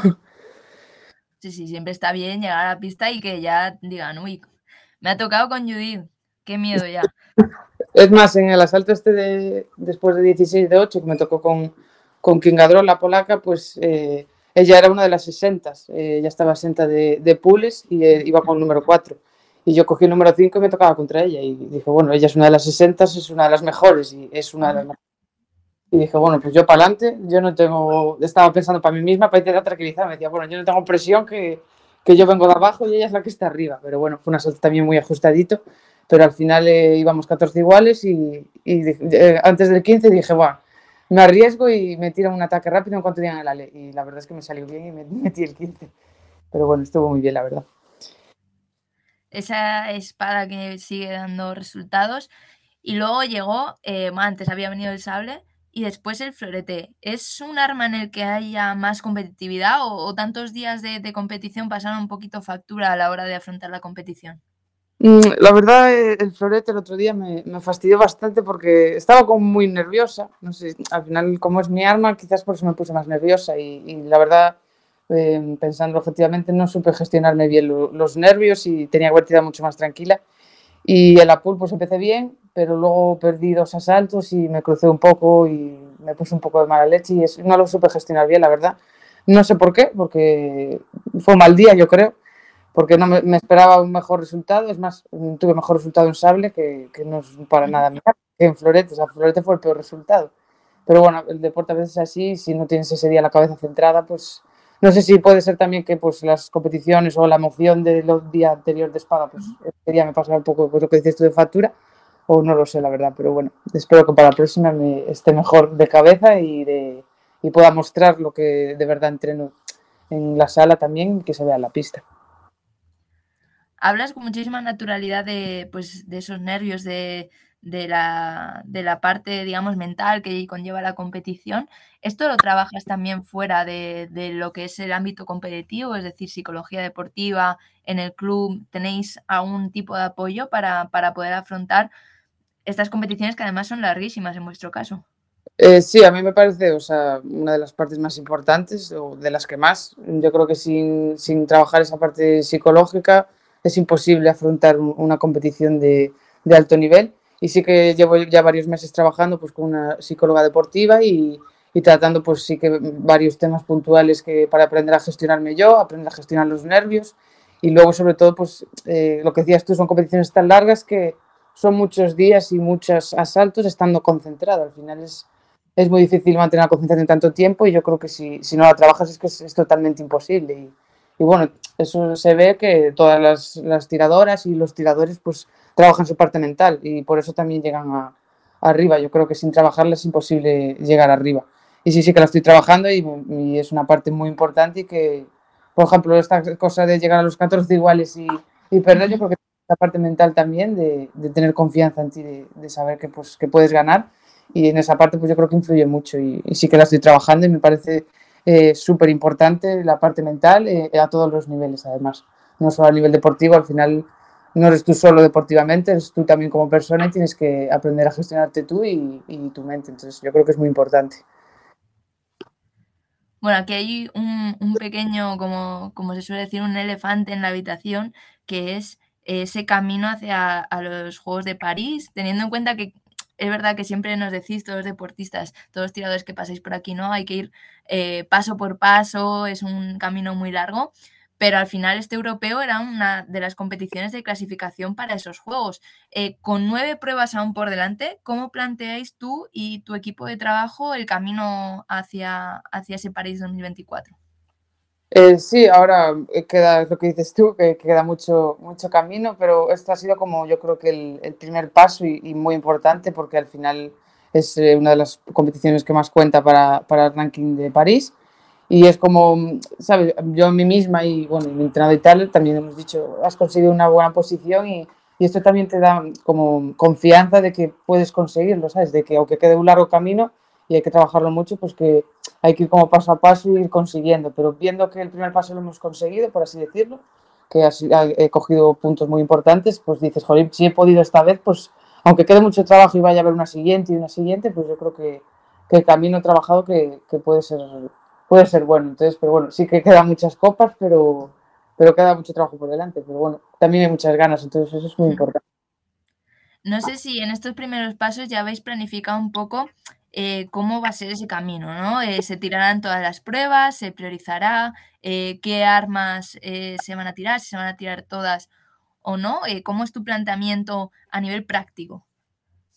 Sí, sí, siempre está bien llegar a la pista y que ya digan, uy, me ha tocado con Judith, qué miedo ya. Es más, en el asalto este de después de 16 de 8, que me tocó con, con Kingadro, la polaca, pues eh, ella era una de las 60, eh, ya estaba 60 de, de pules y eh, iba con el número 4. Y yo cogí el número 5 y me tocaba contra ella. Y dije, bueno, ella es una de las 60, es una de las mejores y es una de las mejores y dije, bueno, pues yo para adelante, yo no tengo, estaba pensando para mí misma, para intentar tranquilizar, me decía, bueno, yo no tengo presión, que, que yo vengo de abajo y ella es la que está arriba, pero bueno, fue un asalto también muy ajustadito, pero al final eh, íbamos 14 iguales y, y eh, antes del 15 dije, bueno, me arriesgo y me tiro un ataque rápido en cuanto digan el ale, y la verdad es que me salió bien y me metí el 15, pero bueno, estuvo muy bien, la verdad. Esa espada que sigue dando resultados, y luego llegó, eh, antes había venido el sable, y después el florete. ¿Es un arma en el que haya más competitividad o, o tantos días de, de, competición pasaron un poquito factura a la hora de afrontar la competición? Mm, la verdad, eh, el florete el otro día me, me fastidió bastante porque estaba como muy nerviosa. No sé, al final, como es mi arma, quizás por eso me puse más nerviosa y, y la verdad, eh, pensando objetivamente, no supe gestionarme bien lo, los nervios y tenía que haber mucho más tranquila. Y el Apul pues empecé bien, pero luego perdí dos asaltos y me crucé un poco y me puse un poco de mala leche y no lo supe gestionar bien, la verdad. No sé por qué, porque fue un mal día, yo creo, porque no me, me esperaba un mejor resultado. Es más, tuve mejor resultado en sable, que, que no es para nada mirar, que en florete. O sea, florete fue el peor resultado. Pero bueno, el deporte a veces es así, si no tienes ese día la cabeza centrada, pues no sé si puede ser también que pues las competiciones o la emoción de los días anteriores de espada, pues este día me pasa un poco pues, lo que dices tú de factura, o no lo sé, la verdad, pero bueno, espero que para la próxima me esté mejor de cabeza y, de, y pueda mostrar lo que de verdad entreno en la sala también, que se vea en la pista. Hablas con muchísima naturalidad de, pues, de esos nervios, de, de, la, de la parte, digamos, mental que conlleva la competición. ¿Esto lo trabajas también fuera de, de lo que es el ámbito competitivo, es decir, psicología deportiva, en el club? ¿Tenéis algún tipo de apoyo para, para poder afrontar estas competiciones que además son larguísimas en vuestro caso? Eh, sí, a mí me parece, o sea, una de las partes más importantes o de las que más. Yo creo que sin, sin trabajar esa parte psicológica es imposible afrontar un- una competición de, alto nivel. Y sí que llevo ya varios meses trabajando pues, con una psicóloga deportiva y, y tratando pues sí que varios temas puntuales que para aprender a gestionarme yo, aprender a gestionar los nervios y luego sobre todo pues eh, lo que decías tú son competiciones tan largas que son muchos días y muchos asaltos estando concentrado. Al final es, es muy difícil mantener la concentración tanto tiempo y yo creo que si, si no la trabajas es que es, es totalmente imposible. Y, y bueno, eso se ve que todas las, las tiradoras y los tiradores pues trabajan su parte mental y por eso también llegan a, arriba. Yo creo que sin trabajarla es imposible llegar arriba. Y sí, sí que la estoy trabajando y, y es una parte muy importante y que, por ejemplo, esta cosa de llegar a los 14 iguales y, y perder, yo creo que la parte mental también de, de tener confianza en ti, de, de saber que, pues, que puedes ganar y en esa parte pues yo creo que influye mucho y, y sí que la estoy trabajando y me parece eh, súper importante la parte mental eh, a todos los niveles además, no solo a nivel deportivo, al final no eres tú solo deportivamente, eres tú también como persona y tienes que aprender a gestionarte tú y, y tu mente, entonces yo creo que es muy importante. Bueno, aquí hay un, un pequeño, como, como se suele decir, un elefante en la habitación, que es ese camino hacia a los Juegos de París, teniendo en cuenta que es verdad que siempre nos decís, todos deportistas, todos tiradores que pasáis por aquí, ¿no? Hay que ir eh, paso por paso, es un camino muy largo, pero al final este europeo era una de las competiciones de clasificación para esos juegos. Eh, con nueve pruebas aún por delante, ¿cómo planteáis tú y tu equipo de trabajo el camino hacia, hacia ese París 2024? Eh, sí, ahora eh, queda lo que dices tú, que queda mucho, mucho camino, pero esto ha sido como yo creo que el, primer paso y, muy importante porque al final es eh, una de las competiciones que más cuenta para, para, el ranking de París y es como, ¿sabes? Yo a mí misma y bueno, mi entrenador y tal también hemos dicho, has conseguido una buena posición y esto también te da como confianza de que puedes conseguirlo, ¿sabes? De que aunque quede un largo camino y hay que trabajarlo mucho, pues que hay que ir como paso a paso y ir consiguiendo, pero viendo que el primer paso lo hemos conseguido, por así decirlo, que así, he cogido puntos muy importantes, pues dices, joder, si he podido esta vez, pues aunque quede mucho trabajo y vaya a haber una siguiente y una siguiente, pues yo creo que, que el camino trabajado que, que, puede, ser, puede ser bueno. Entonces, pero bueno, sí que quedan muchas copas, pero, pero queda mucho trabajo por delante, pero bueno, también hay muchas ganas, entonces eso es muy importante. No sé si en estos primeros pasos ya habéis planificado un poco eh, cómo va a ser ese camino, ¿no? Eh, se tirarán todas las pruebas, se priorizará, eh, qué armas eh, se van a tirar, si se van a tirar todas o no. Eh, ¿Cómo es tu planteamiento a nivel práctico?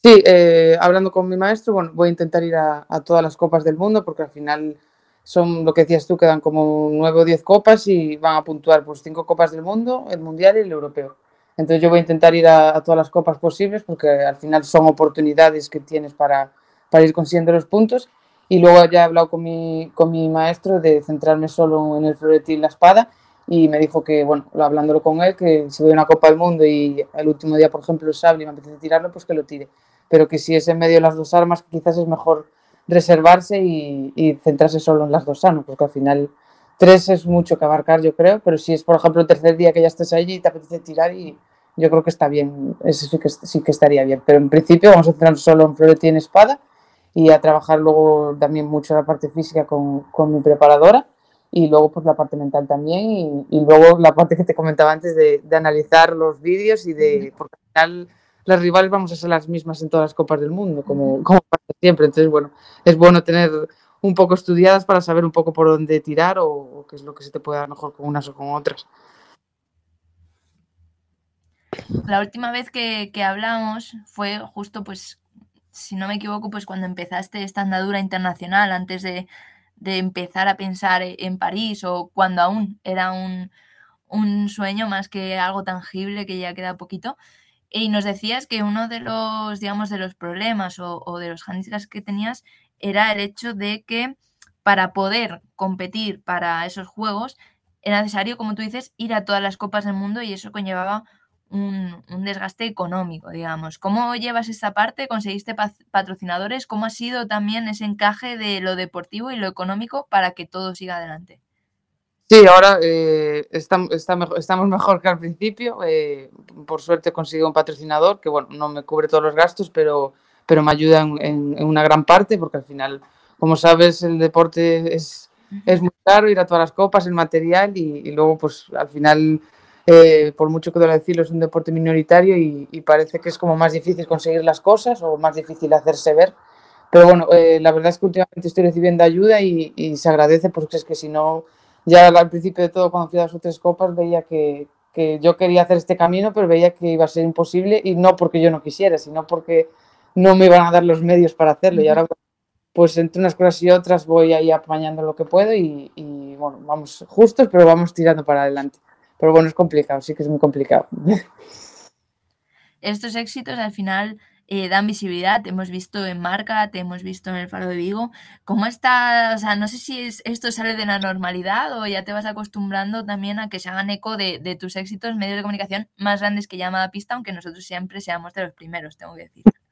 Sí, eh, hablando con mi maestro, bueno, voy a intentar ir a, a, todas las copas del mundo porque al final son lo que decías tú, quedan como nueve o diez copas y van a puntuar pues cinco copas del mundo, el mundial y el europeo. Entonces yo voy a intentar ir a, a todas las copas posibles porque al final son oportunidades que tienes para, para ir consiguiendo los puntos. Y luego ya he hablado con mi, con mi maestro de centrarme solo en el florete y la espada. Y me dijo que, bueno, hablándolo con él, que si voy a una Copa del Mundo y el último día, por ejemplo, el sable y me apetece tirarlo, pues que lo tire. Pero que si es en medio de las dos armas, quizás es mejor reservarse y, y centrarse solo en las dos armas, porque al final tres es mucho que abarcar, yo creo. Pero si es, por ejemplo, el tercer día que ya estés allí y te apetece tirar y yo creo que está bien, eso sí que, sí que estaría bien. Pero en principio vamos a centrarnos solo en florete y en espada y a trabajar luego también mucho la parte física con, con mi preparadora y luego pues la parte mental también y, y luego la parte que te comentaba antes de, de analizar los vídeos y de, porque al final las rivales vamos a ser las mismas en todas las copas del mundo, como, como siempre, entonces bueno, es bueno tener un poco estudiadas para saber un poco por dónde tirar o, o qué es lo que se te puede dar mejor con unas o con otras. la última vez que, que hablamos fue justo, pues, si no me equivoco, pues cuando empezaste esta andadura internacional, antes de, empezar a pensar e, en París o cuando aún era un, un sueño más que algo tangible que ya queda poquito. Y nos decías que uno de los, digamos, de los problemas o, o de los handicaps que tenías era el hecho de que para poder competir para esos juegos era necesario, como tú dices, ir a todas las copas del mundo y eso conllevaba un, un desgaste económico, digamos. ¿Cómo llevas esta parte? ¿Conseguiste pa- patrocinadores? ¿Cómo ha sido también ese encaje de lo deportivo y lo económico para que todo siga adelante? Sí, ahora eh, estam- está mejo- estamos mejor que al principio. eh, por suerte consigo un patrocinador que, bueno, no me cubre todos los gastos, pero, pero me ayuda en, en- en una gran parte porque al final, como sabes, el deporte es, es muy caro, ir a todas las copas, el material y, y luego, pues al final, eh, por mucho que duele decirlo, es un deporte minoritario y, y parece que es como más difícil conseguir las cosas o más difícil hacerse ver. Pero bueno, eh, la verdad es que últimamente estoy recibiendo ayuda y, y se agradece porque es que si no ya al principio de todo, cuando fui a las otras copas, veía que, que yo quería hacer este camino, pero veía que iba a ser imposible y no porque yo no quisiera, sino porque no me iban a dar los medios para hacerlo. Y ahora, pues entre unas cosas y otras, voy ahí apañando lo que puedo y, y, bueno, vamos justos, pero vamos tirando para adelante. Pero bueno, es complicado, sí que es muy complicado. Estos éxitos al final eh, dan visibilidad, te hemos visto en Marca, te hemos visto en el Faro de Vigo. ¿Cómo está? O sea, no sé si es- esto sale de la normalidad o ya te vas acostumbrando también a que se hagan eco de, de tus éxitos medios de comunicación más grandes que Llamada Pista, aunque nosotros siempre seamos de los primeros, tengo que decir.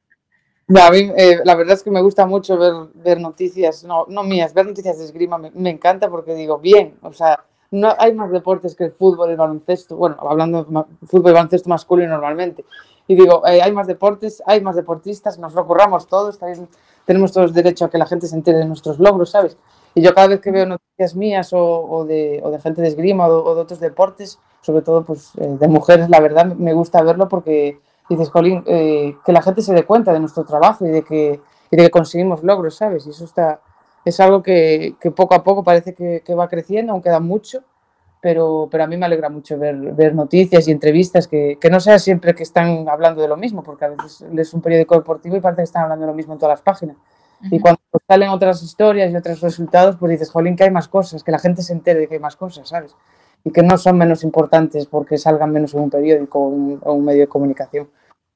No, a mí, eh, la verdad es que me gusta mucho ver, ver noticias, no, no mías, ver noticias de esgrima me, me encanta porque digo, bien, o sea, no hay más deportes que el fútbol y el baloncesto, bueno, hablando de fútbol y baloncesto masculino normalmente, y digo, eh, hay más deportes, hay más deportistas, nos lo curramos todos, tenemos todos derecho a que la gente se entere de nuestros logros, ¿sabes? Y yo cada vez que veo noticias mías o, de, gente de esgrima o, de otros deportes, sobre todo pues eh, de mujeres, la verdad me gusta verlo porque dices, eh, que la gente se dé cuenta de nuestro trabajo y de que, y de que conseguimos logros, ¿sabes? Y eso está, es algo que, que poco a poco parece que, que va creciendo, aún queda mucho, pero, pero a mí me alegra mucho ver, ver noticias y entrevistas que, que no sea siempre que están hablando de lo mismo, porque a veces lees un periódico deportivo y parece que están hablando de lo mismo en todas las páginas. Y cuando salen otras historias y otros resultados, pues dices, jolín, que hay más cosas, que la gente se entere de que hay más cosas, ¿sabes? Y que no son menos importantes porque salgan menos en un periódico o un, o un medio de comunicación.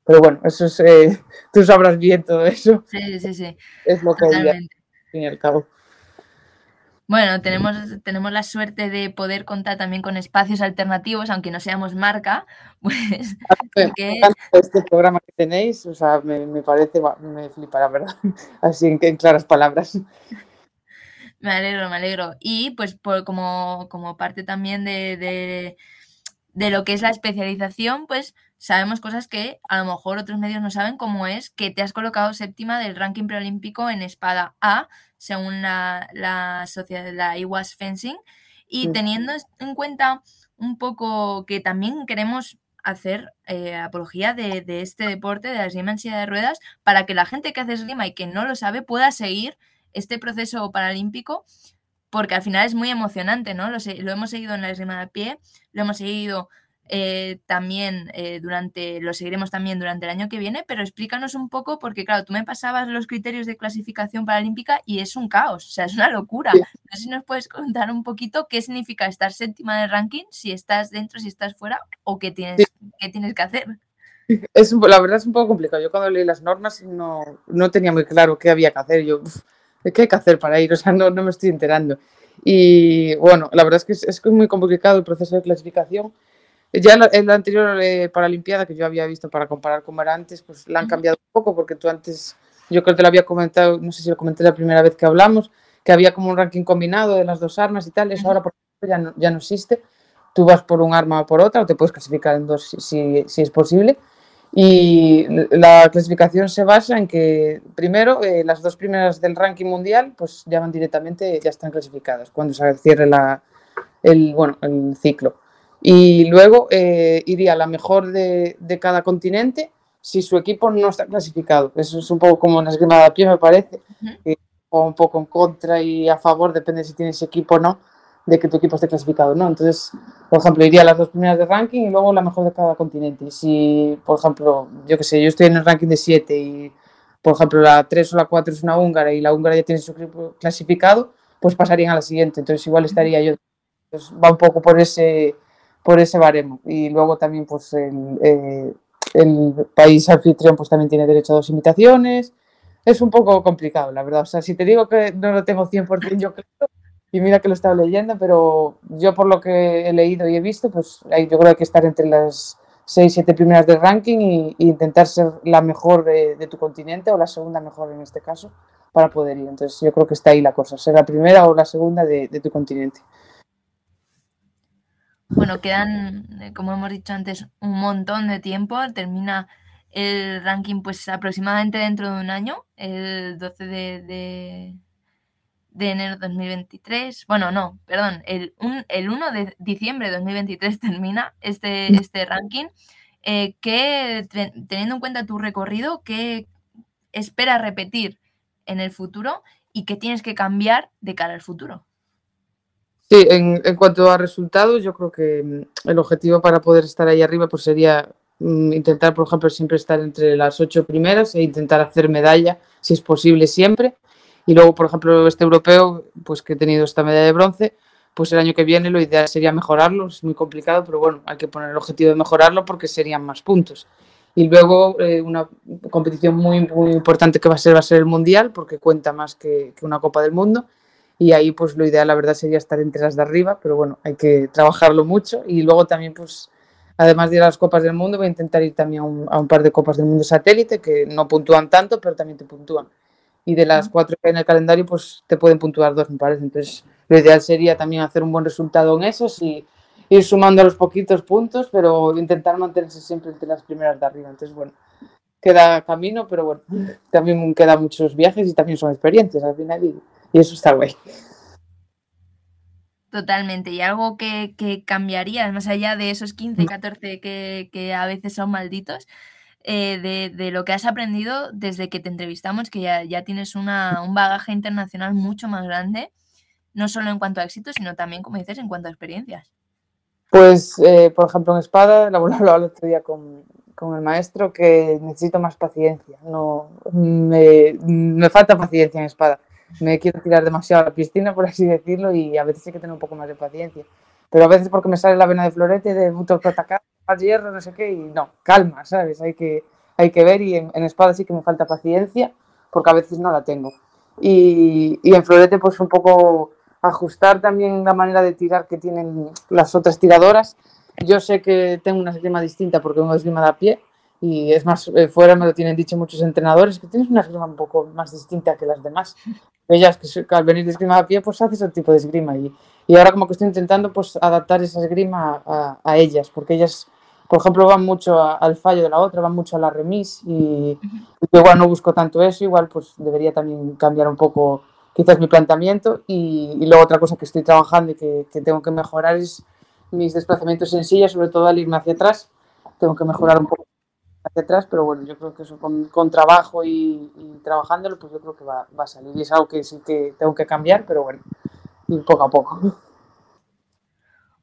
Pero bueno, eso es, eh, tú sabrás bien todo eso, Sí, sí, sí, es lo que. Fin y al cabo. Bueno, tenemos, tenemos la suerte de poder contar también con espacios alternativos, aunque no seamos marca, pues porque encanta este programa que tenéis, o sea, me, me parece, me flipa, la verdad, así en, en claras palabras. Me alegro, me alegro. Y pues por, como, como parte también de, de, de lo que es la especialización, pues sabemos cosas que a lo mejor otros medios no saben, como es que te has colocado séptima del ranking preolímpico en espada A, según la, la sociedad, la IWAS Fencing, y Mm. teniendo en cuenta un poco que también queremos hacer eh, apología de, de este deporte, de la esgrima en silla de ruedas, para que la gente que hace esgrima y que no lo sabe pueda seguir este proceso paralímpico, porque al final es muy emocionante, ¿no? Lo, lo hemos seguido en la esgrima de pie, lo hemos seguido eh, también eh, durante, lo seguiremos también durante el año que viene, pero explícanos un poco, porque claro, tú me pasabas los criterios de clasificación paralímpica y es un caos, o sea, es una locura. Sí. No sé si nos puedes contar un poquito qué significa estar séptima del ranking, si estás dentro, si estás fuera, o qué tienes, qué tienes que hacer. Es, un la verdad es un poco complicado. Yo cuando leí las normas no, no tenía muy claro qué había que hacer. Yo, uf, ¿qué hay que hacer para ir? O sea, no, no me estoy enterando. Y bueno, la verdad es que es, es muy complicado el proceso de clasificación. Ya en la, anterior eh, Paralimpiada que yo había visto para comparar cómo era antes, pues la han cambiado un poco porque tú antes, yo creo que te lo había comentado, no sé si lo comenté la primera vez que hablamos, que había como un ranking combinado de las dos armas y tal. Eso ahora por ejemplo, ya no, ya no existe. Tú vas por un arma o por otra o te puedes clasificar en dos si, si, si es posible. Y la clasificación se basa en que primero eh, las dos primeras del ranking mundial pues ya van directamente, ya están clasificadas cuando se cierre la, el, bueno, el ciclo. Y luego eh, iría la mejor de, de, cada continente si su equipo no está clasificado. Eso es un poco como una esgrima de pie, me parece. Uh -huh. eh, o un poco en contra y a favor, depende si tienes equipo o no. de que tu equipo esté clasificado, ¿no? Entonces, por ejemplo, iría las dos primeras de ranking y luego la mejor de cada continente. Si, por ejemplo, yo qué sé, yo estoy en el ranking de 7 y, por ejemplo, la 3 o la 4 es una húngara y la húngara ya tiene su equipo clasificado, pues pasarían a la siguiente. Entonces, igual estaría yo. Entonces, va un poco por ese, por ese baremo. Y luego también, pues, el, eh, el país anfitrión pues también tiene derecho a dos invitaciones. Es un poco complicado, la verdad. O sea, si te digo que no lo tengo 100% yo creo, y mira que lo he estado leyendo, pero yo por lo que he leído y he visto, pues ahí yo creo que hay que estar entre las 6, 7 primeras del ranking y intentar ser la mejor de, tu continente o la segunda mejor en este caso para poder ir. Entonces yo creo que está ahí la cosa, ser la primera o la segunda de tu continente. Bueno, quedan, eh, como hemos dicho antes, un montón de tiempo. Termina el ranking pues aproximadamente dentro de un año, el 12 de, de, de enero de 2023. Bueno, no, perdón, el, un, el 1 de diciembre de 2023 termina este, este ranking. Eh, que, teniendo en cuenta tu recorrido, ¿qué esperas repetir en el futuro y qué tienes que cambiar de cara al futuro? Sí, en, en, cuanto a resultados, yo creo que mm, el objetivo para poder estar ahí arriba pues sería mm, intentar, por ejemplo, siempre estar entre las ocho primeras e intentar hacer medalla, si es posible, siempre. Y luego, por ejemplo, este europeo, pues que he tenido esta medalla de bronce, pues el año que viene lo ideal sería mejorarlo. Es muy complicado, pero bueno, hay que poner el objetivo de mejorarlo porque serían más puntos. Y luego eh, una competición muy, muy importante que va a ser va a ser el Mundial, porque cuenta más que, que una Copa del Mundo y ahí pues lo ideal la verdad sería estar entre las de arriba, pero bueno, hay que trabajarlo mucho y luego también pues además de ir a las Copas del Mundo voy a intentar ir también a un, a un par de Copas del Mundo satélite que no puntúan tanto, pero también te puntúan. Y de las cuatro que hay en el calendario pues te pueden puntuar dos, me parece. Entonces lo ideal sería también hacer un buen resultado en esos y ir sumando los poquitos puntos, pero intentar mantenerse siempre entre las primeras de arriba. Entonces bueno, queda camino, pero bueno, también quedan muchos viajes y también son experiencias al final. Y, y eso está guay. Totalmente. Y algo que, que, cambiaría, más allá de esos 15, 14 que, que a veces son malditos, eh, de, de, lo que has aprendido desde que te entrevistamos, que ya, ya tienes una, un bagaje internacional mucho más grande, no solo en cuanto a éxito, sino también, como dices, en cuanto a experiencias. Pues, eh, por ejemplo, en espada, lo hablaba el otro día con, con, el maestro, que necesito más paciencia. No, me, me falta paciencia en espada me quiero tirar demasiado a la piscina, por así decirlo, y a veces hay que tener un poco más de paciencia. Pero a veces porque me sale la vena de florete, de mucho atacar, más hierro, no sé qué, y no, calma, ¿sabes? Hay que, hay que ver, y en, en, espada sí que me falta paciencia, porque a veces no la tengo. Y, y en florete, pues un poco ajustar también la manera de tirar que tienen las otras tiradoras. Yo sé que tengo una esgrima distinta porque una esgrima de a pie, y es más, eh, fuera me lo tienen dicho muchos entrenadores, que tienes una esgrima un poco más distinta que las demás. Ellas, que al venir de esgrima a pie, pues haces otro tipo de esgrima. Y, y ahora como que estoy intentando pues adaptar esa esgrima a, a ellas, porque ellas, por ejemplo, van mucho a, al fallo de la otra, van mucho a la remis, y, y igual no busco tanto eso, igual pues debería también cambiar un poco quizás mi planteamiento. Y, y luego otra cosa que estoy trabajando y que, que tengo que mejorar es mis desplazamientos en silla, sobre todo al irme hacia atrás. Tengo que mejorar un poco hacia atrás, pero bueno, yo creo que eso con, con trabajo y, trabajándolo, pues yo creo que va, va, a salir. Y es algo que sí que tengo que cambiar, pero bueno, y poco a poco.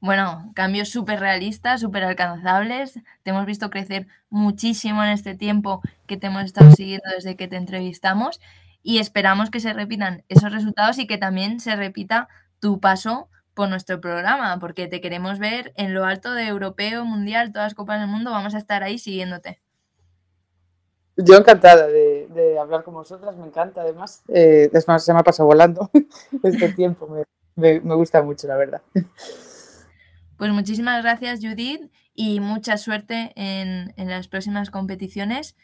Bueno, cambios súper realistas, súper alcanzables. Te hemos visto crecer muchísimo en este tiempo que te hemos estado siguiendo desde que te entrevistamos y esperamos que se repitan esos resultados y que también se repita tu paso por nuestro programa, porque te queremos ver en lo alto de europeo, mundial, todas las copas del mundo, vamos a estar ahí siguiéndote. Yo encantada de, de, hablar con vosotras, me encanta además. Eh, es más, se me ha pasado volando este tiempo, me, me, me, gusta mucho, la verdad. Pues muchísimas gracias, Judith, y mucha suerte en, en las próximas competiciones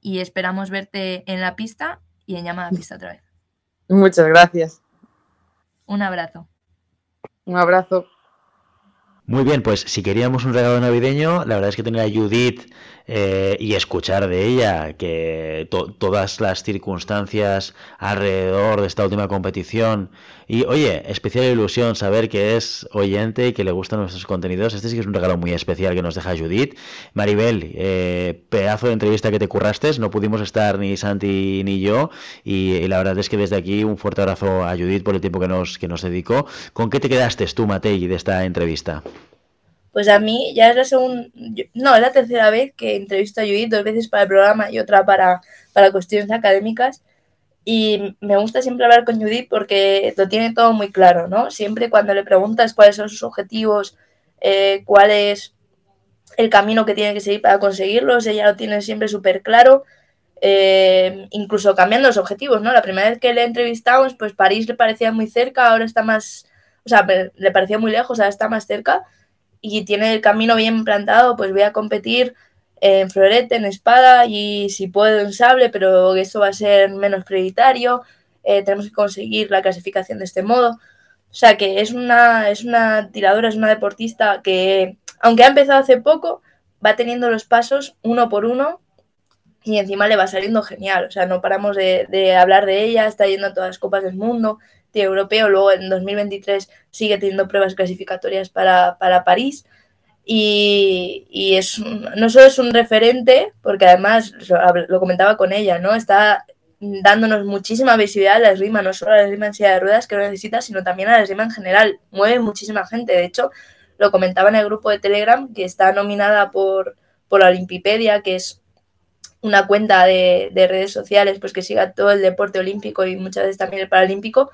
y esperamos verte en la pista y en llamada pista otra vez. Muchas gracias. Un abrazo. Un abrazo. Muy bien, pues si queríamos un regalo navideño, la verdad es que tener a Judith eh, y escuchar de ella que to todas las circunstancias alrededor de esta última competición Y oye, especial ilusión saber que es oyente y que le gustan nuestros contenidos. Este sí que es un regalo muy especial que nos deja Judith. Maribel, eh, pedazo de entrevista que te curraste. No pudimos estar ni Santi ni yo. Y, la verdad es que desde aquí un fuerte abrazo a Judith por el tiempo que nos, que nos dedicó. ¿Con qué te quedaste tú, Matei, de esta entrevista? Pues a mí ya es la segunda, no, es la tercera vez que entrevisto a Judith, dos veces para el programa y otra para, para cuestiones académicas. Y me gusta siempre hablar con Judith porque lo tiene todo muy claro, ¿no? Siempre cuando le preguntas cuáles son sus objetivos, eh, cuál es el camino que tiene que seguir para conseguirlos, ella lo tiene siempre súper claro, eh, incluso cambiando los objetivos, ¿no? La primera vez que le entrevistamos, pues París le parecía muy cerca, ahora está más, o sea, le parecía muy lejos, ahora está más cerca y tiene el camino bien plantado, pues voy a competir en florete, en espada y si puedo en sable, pero eso va a ser menos prioritario. Eh, tenemos que conseguir la clasificación de este modo. O sea que es una, es una tiradora, es una deportista que, aunque ha empezado hace poco, va teniendo los pasos uno por uno y encima le va saliendo genial. O sea, no paramos de, de hablar de ella, está yendo a todas las copas del mundo, de europeo, luego en 2023 sigue teniendo pruebas clasificatorias para, para París. Y, es no solo es un referente, porque además lo comentaba con ella, ¿no? Está dándonos muchísima visibilidad a la esgrima, no solo a la esgrima en silla de ruedas que lo necesita, sino también a la esgrima en general. Mueve muchísima gente. De hecho, lo comentaba en el grupo de Telegram, que está nominada por, por la Olimpipedia, que es una cuenta de, de, redes sociales pues que siga todo el deporte olímpico y muchas veces también el paralímpico,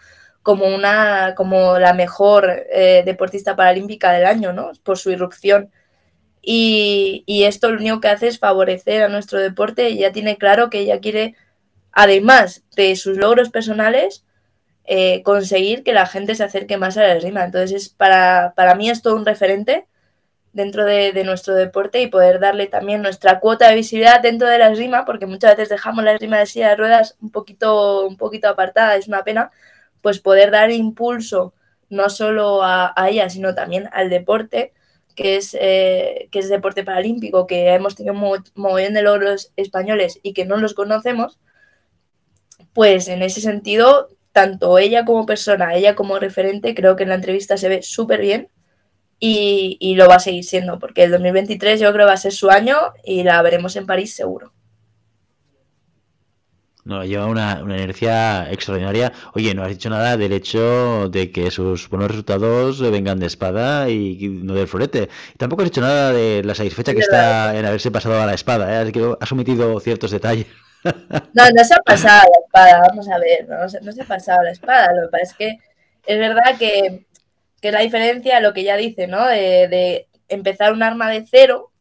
como una como la mejor eh, deportista paralímpica del año, ¿no? Por su irrupción. Y, y, esto lo único que hace es favorecer a nuestro deporte. Ella tiene claro que ella quiere, además de sus logros personales, eh, conseguir que la gente se acerque más a la esgrima. Entonces, es para, para mí es todo un referente dentro de, de, nuestro deporte y poder darle también nuestra cuota de visibilidad dentro de la esgrima, porque muchas veces dejamos la esgrima de silla de ruedas un poquito, un poquito apartada, es una pena, pues poder dar impulso no solo a, ella, sino también al deporte, que es, eh, que es deporte paralímpico, que hemos tenido un mogollón de logros españoles y que no los conocemos, pues en ese sentido, tanto ella como persona, ella como referente, creo que en la entrevista se ve súper bien y, y, lo va a seguir siendo, porque el 2023 yo creo va a ser su año y la veremos en París seguro. No, lleva una, una, inercia extraordinaria. Oye, no has dicho nada del hecho de que sus buenos resultados vengan de espada y no del florete. Tampoco has dicho nada de la satisfecha que está en haberse pasado a la espada. ¿eh? Que has omitido ciertos detalles. No, no se ha pasado a la espada, vamos a ver, no, no se ha pasado a la espada. Lo que pasa es que es verdad que, que es la diferencia, lo que ella dice, ¿no? De, de empezar un arma de cero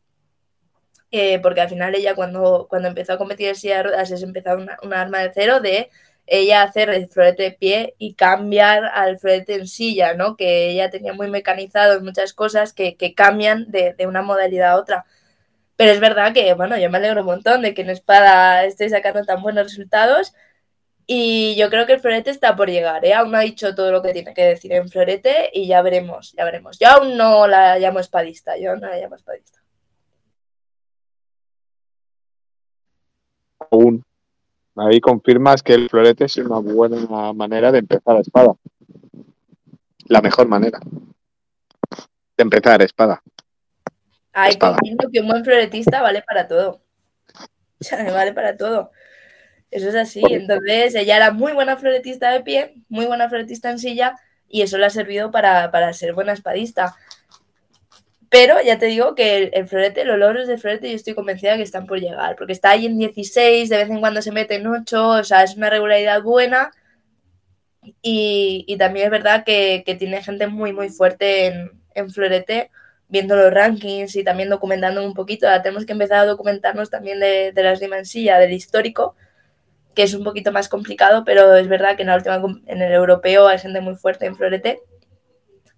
eh, porque al final ella cuando, cuando empezó a competir en silla de ruedas es empezar una, una, arma de cero de ella hacer el florete de pie y cambiar al florete en silla, ¿no? Que ella tenía muy mecanizado muchas cosas que, que cambian de, de, una modalidad a otra. Pero es verdad que, bueno, yo me alegro un montón de que en espada estéis sacando tan buenos resultados y yo creo que el florete está por llegar, ¿eh? Aún ha dicho todo lo que tiene que decir en florete y ya veremos, ya veremos. Yo aún no la llamo espadista, yo no la llamo espadista. Aún. Ahí confirmas que el florete es una buena manera de empezar a espada. La mejor manera de empezar a espada. Ay, espada. confirmo que un buen floretista vale para todo. O sea, vale para todo. Eso es así. Entonces, ella era muy buena floretista de pie, muy buena floretista en silla, y eso le ha servido para, para ser buena espadista. Pero ya te digo que el, el, florete, los logros de florete, yo estoy convencida que están por llegar, porque está ahí en 16, de vez en cuando se mete en 8, o sea, es una regularidad buena. Y, y también es verdad que, que, tiene gente muy, muy fuerte en, en, florete, viendo los rankings y también documentando un poquito. Ahora tenemos que empezar a documentarnos también de, de las dimensillas, del histórico, que es un poquito más complicado, pero es verdad que en, la última, en el europeo hay gente muy fuerte en florete.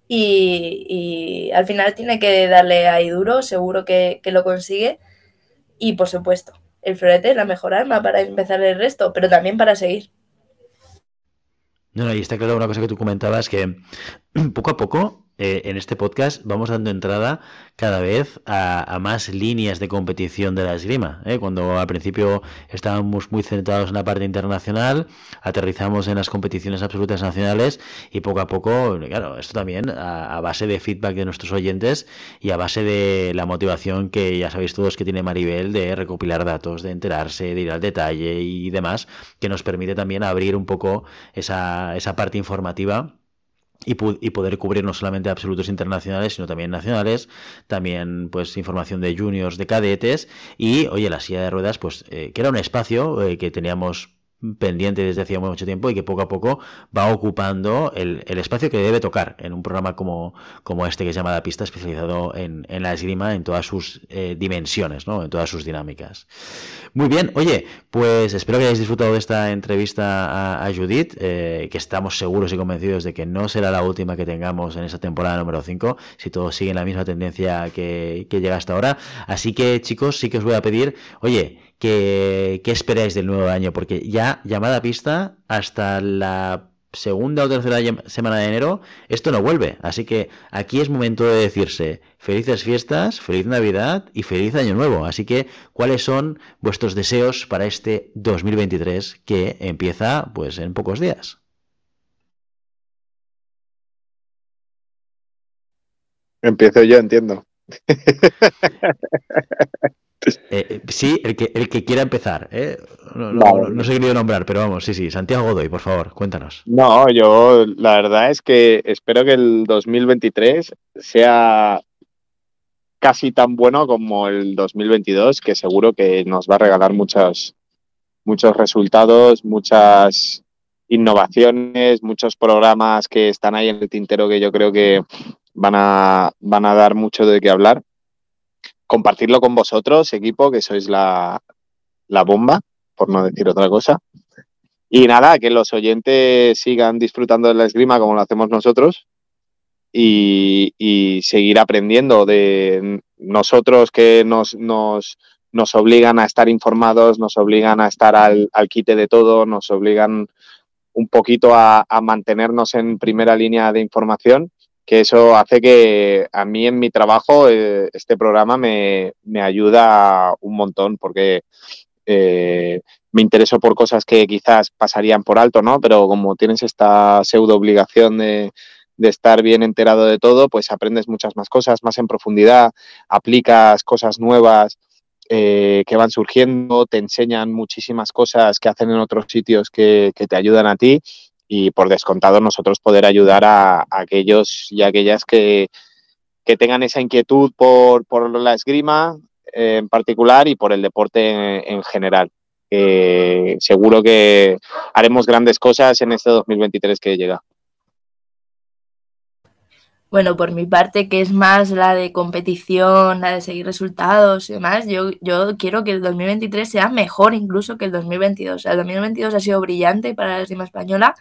Y, al final tiene que darle ahí duro, seguro que, que, lo consigue. Y por supuesto, el florete es la mejor arma para empezar el resto, pero también para seguir. No, no, y está claro una cosa que tú comentabas, que poco a poco eh, en este podcast vamos dando entrada cada vez a, más líneas de competición de la esgrima. ¿eh? Cuando al principio estábamos muy centrados en la parte internacional, aterrizamos en las competiciones absolutas nacionales y poco a poco, claro, esto también a, a base de feedback de nuestros oyentes y a base de la motivación que ya sabéis todos que tiene Maribel de recopilar datos, de enterarse, de ir al detalle y demás, que nos permite también abrir un poco esa, esa parte informativa y, y poder cubrir no solamente absolutos internacionales, sino también nacionales, también pues información de juniors, de cadetes y, oye, la silla de ruedas, pues eh, que era un espacio eh, que teníamos pendiente desde hacía mucho tiempo y que poco a poco va ocupando el, el espacio que debe tocar en un programa como, como este que se llama La Pista, especializado en, en la esgrima en todas sus eh, dimensiones, ¿no? en todas sus dinámicas. Muy bien, oye, pues espero que hayáis disfrutado de esta entrevista a, Judith, eh, que estamos seguros y convencidos de que no será la última que tengamos en esta temporada número 5, si todos siguen la misma tendencia que, que llega hasta ahora. Así que chicos, sí que os voy a pedir, oye, ¿qué esperáis del nuevo año? Porque ya llamada a pista hasta la segunda o tercera semana de enero, esto no vuelve. Así que aquí es momento de decirse felices fiestas, feliz Navidad y feliz Año Nuevo. Así que, ¿cuáles son vuestros deseos para este 2023 que empieza pues en pocos días? Empiezo yo, entiendo. Eh, eh, sí, el que, el que quiera empezar. ¿eh? No, no, Vale. no, he querido nombrar, pero vamos, sí, sí. Santiago Godoy, por favor, cuéntanos. No, yo la verdad es que espero que el 2023 sea casi tan bueno como el 2022, que seguro que nos va a regalar muchos, muchos resultados, muchas innovaciones, muchos programas que están ahí en el tintero que yo creo que van a, van a dar mucho de qué hablar. Compartirlo con vosotros, equipo, que sois la, la bomba, por no decir otra cosa. Y nada, que los oyentes sigan disfrutando de la esgrima como lo hacemos nosotros y, seguir aprendiendo de nosotros que nos, nos, nos obligan a estar informados, nos obligan a estar al, al quite de todo, nos obligan un poquito a mantenernos en primera línea de información, que eso hace que a mí en mi trabajo eh, este programa me, me ayuda un montón porque eh, me intereso por cosas que quizás pasarían por alto, ¿no? Pero como tienes esta pseudo obligación de, de estar bien enterado de todo, pues aprendes muchas más cosas, más en profundidad, aplicas cosas nuevas eh, que van surgiendo, te enseñan muchísimas cosas que hacen en otros sitios que, que te ayudan a ti y por descontado nosotros poder ayudar a, a aquellos y aquellas que, que tengan esa inquietud por, por la esgrima eh, en particular y por el deporte en, en general. Seguro que haremos grandes cosas en este 2023 que llega. Bueno, por mi parte, que es más la de competición, la de seguir resultados y demás, yo, yo quiero que el 2023 sea mejor incluso que el 2022. O sea, el 2022 ha sido brillante para la esgrima española.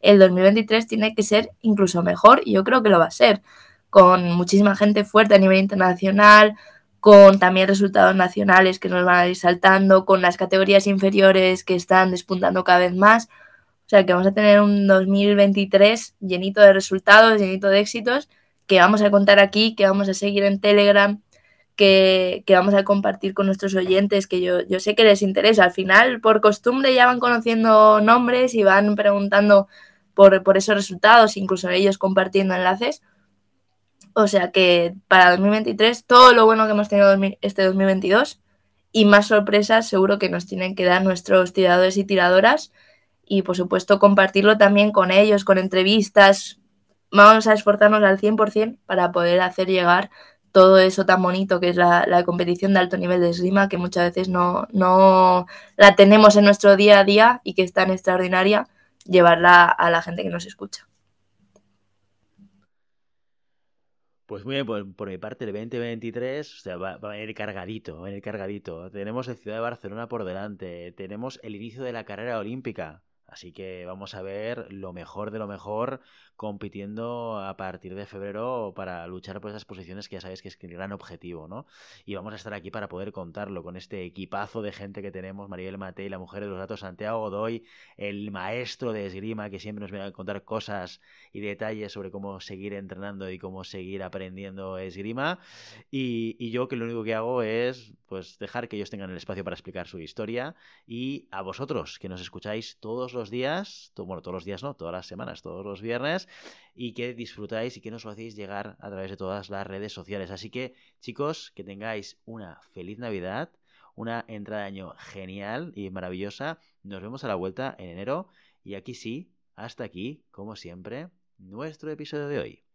El 2023 tiene que ser incluso mejor y yo creo que lo va a ser, con muchísima gente fuerte a nivel internacional, con también resultados nacionales que nos van a ir saltando, con las categorías inferiores que están despuntando cada vez más. O sea que vamos a tener un 2023 llenito de resultados, llenito de éxitos, que vamos a contar aquí, que vamos a seguir en Telegram, que, que vamos a compartir con nuestros oyentes, que yo, yo sé que les interesa. Al final, por costumbre, ya van conociendo nombres y van preguntando por, por esos resultados, incluso ellos compartiendo enlaces. O sea que para 2023, todo lo bueno que hemos tenido este 2022 y más sorpresas seguro que nos tienen que dar nuestros tiradores y tiradoras y por supuesto compartirlo también con ellos, con entrevistas. Vamos a esforzarnos al 100% para poder hacer llegar todo eso tan bonito que es la, la, competición de alto nivel de esgrima, que muchas veces no, no la tenemos en nuestro día a día y que es tan extraordinaria, llevarla a la gente que nos escucha. Pues muy bien, por, por, mi parte, el 2023 o sea, va, va, a venir cargadito, va a venir cargadito. Tenemos el Ciudad de Barcelona por delante, tenemos el inicio de la carrera olímpica. Así que vamos a ver lo mejor de lo mejor compitiendo a partir de febrero para luchar por esas posiciones que ya sabéis que es el gran objetivo, ¿no? Y vamos a estar aquí para poder contarlo con este equipazo de gente que tenemos, Mariel Matei, la mujer de los datos, Santiago Godoy, el maestro de esgrima que siempre nos viene a contar cosas y detalles sobre cómo seguir entrenando y cómo seguir aprendiendo esgrima. Y, y yo que lo único que hago es pues dejar que ellos tengan el espacio para explicar su historia y a vosotros que nos escucháis todos los días, bueno, todos los días no, todas las semanas, todos los viernes y que disfrutáis y que nos lo hacéis llegar a través de todas las redes sociales. Así que, chicos, que tengáis una feliz Navidad, una entrada de año genial y maravillosa. Nos vemos a la vuelta en enero y aquí sí, hasta aquí, como siempre, nuestro episodio de hoy.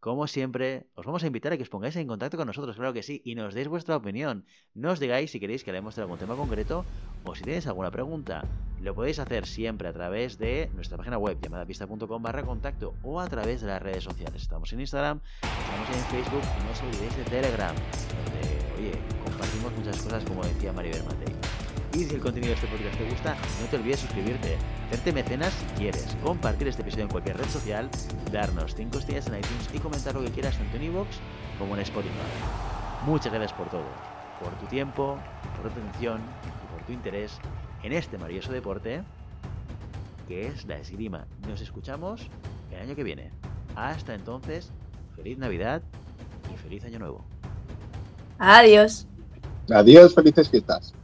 Como siempre, os vamos a invitar a que os pongáis en contacto con nosotros, claro que sí, y nos deis vuestra opinión. No os digáis si queréis que hablemos de algún tema concreto o si tenéis alguna pregunta. Lo podéis hacer siempre a través de nuestra página web llamadapista.com barra contacto o a través de las redes sociales. Estamos en Instagram, estamos en Facebook y no os olvidéis de Telegram, donde, oye, compartimos muchas cosas como decía Maribel Matei. Y si el contenido de este podcast te gusta, no te olvides suscribirte, hacerte mecenas si quieres, compartir este episodio en cualquier red social, darnos 5 estrellas en iTunes y comentar lo que quieras tanto en iVoox como en Spotify. Muchas gracias por todo, por tu tiempo, por tu atención y por tu interés en este maravilloso deporte que es la esgrima. Nos escuchamos el año que viene. Hasta entonces, feliz Navidad y feliz Año Nuevo. Adiós. Adiós, felices fiestas.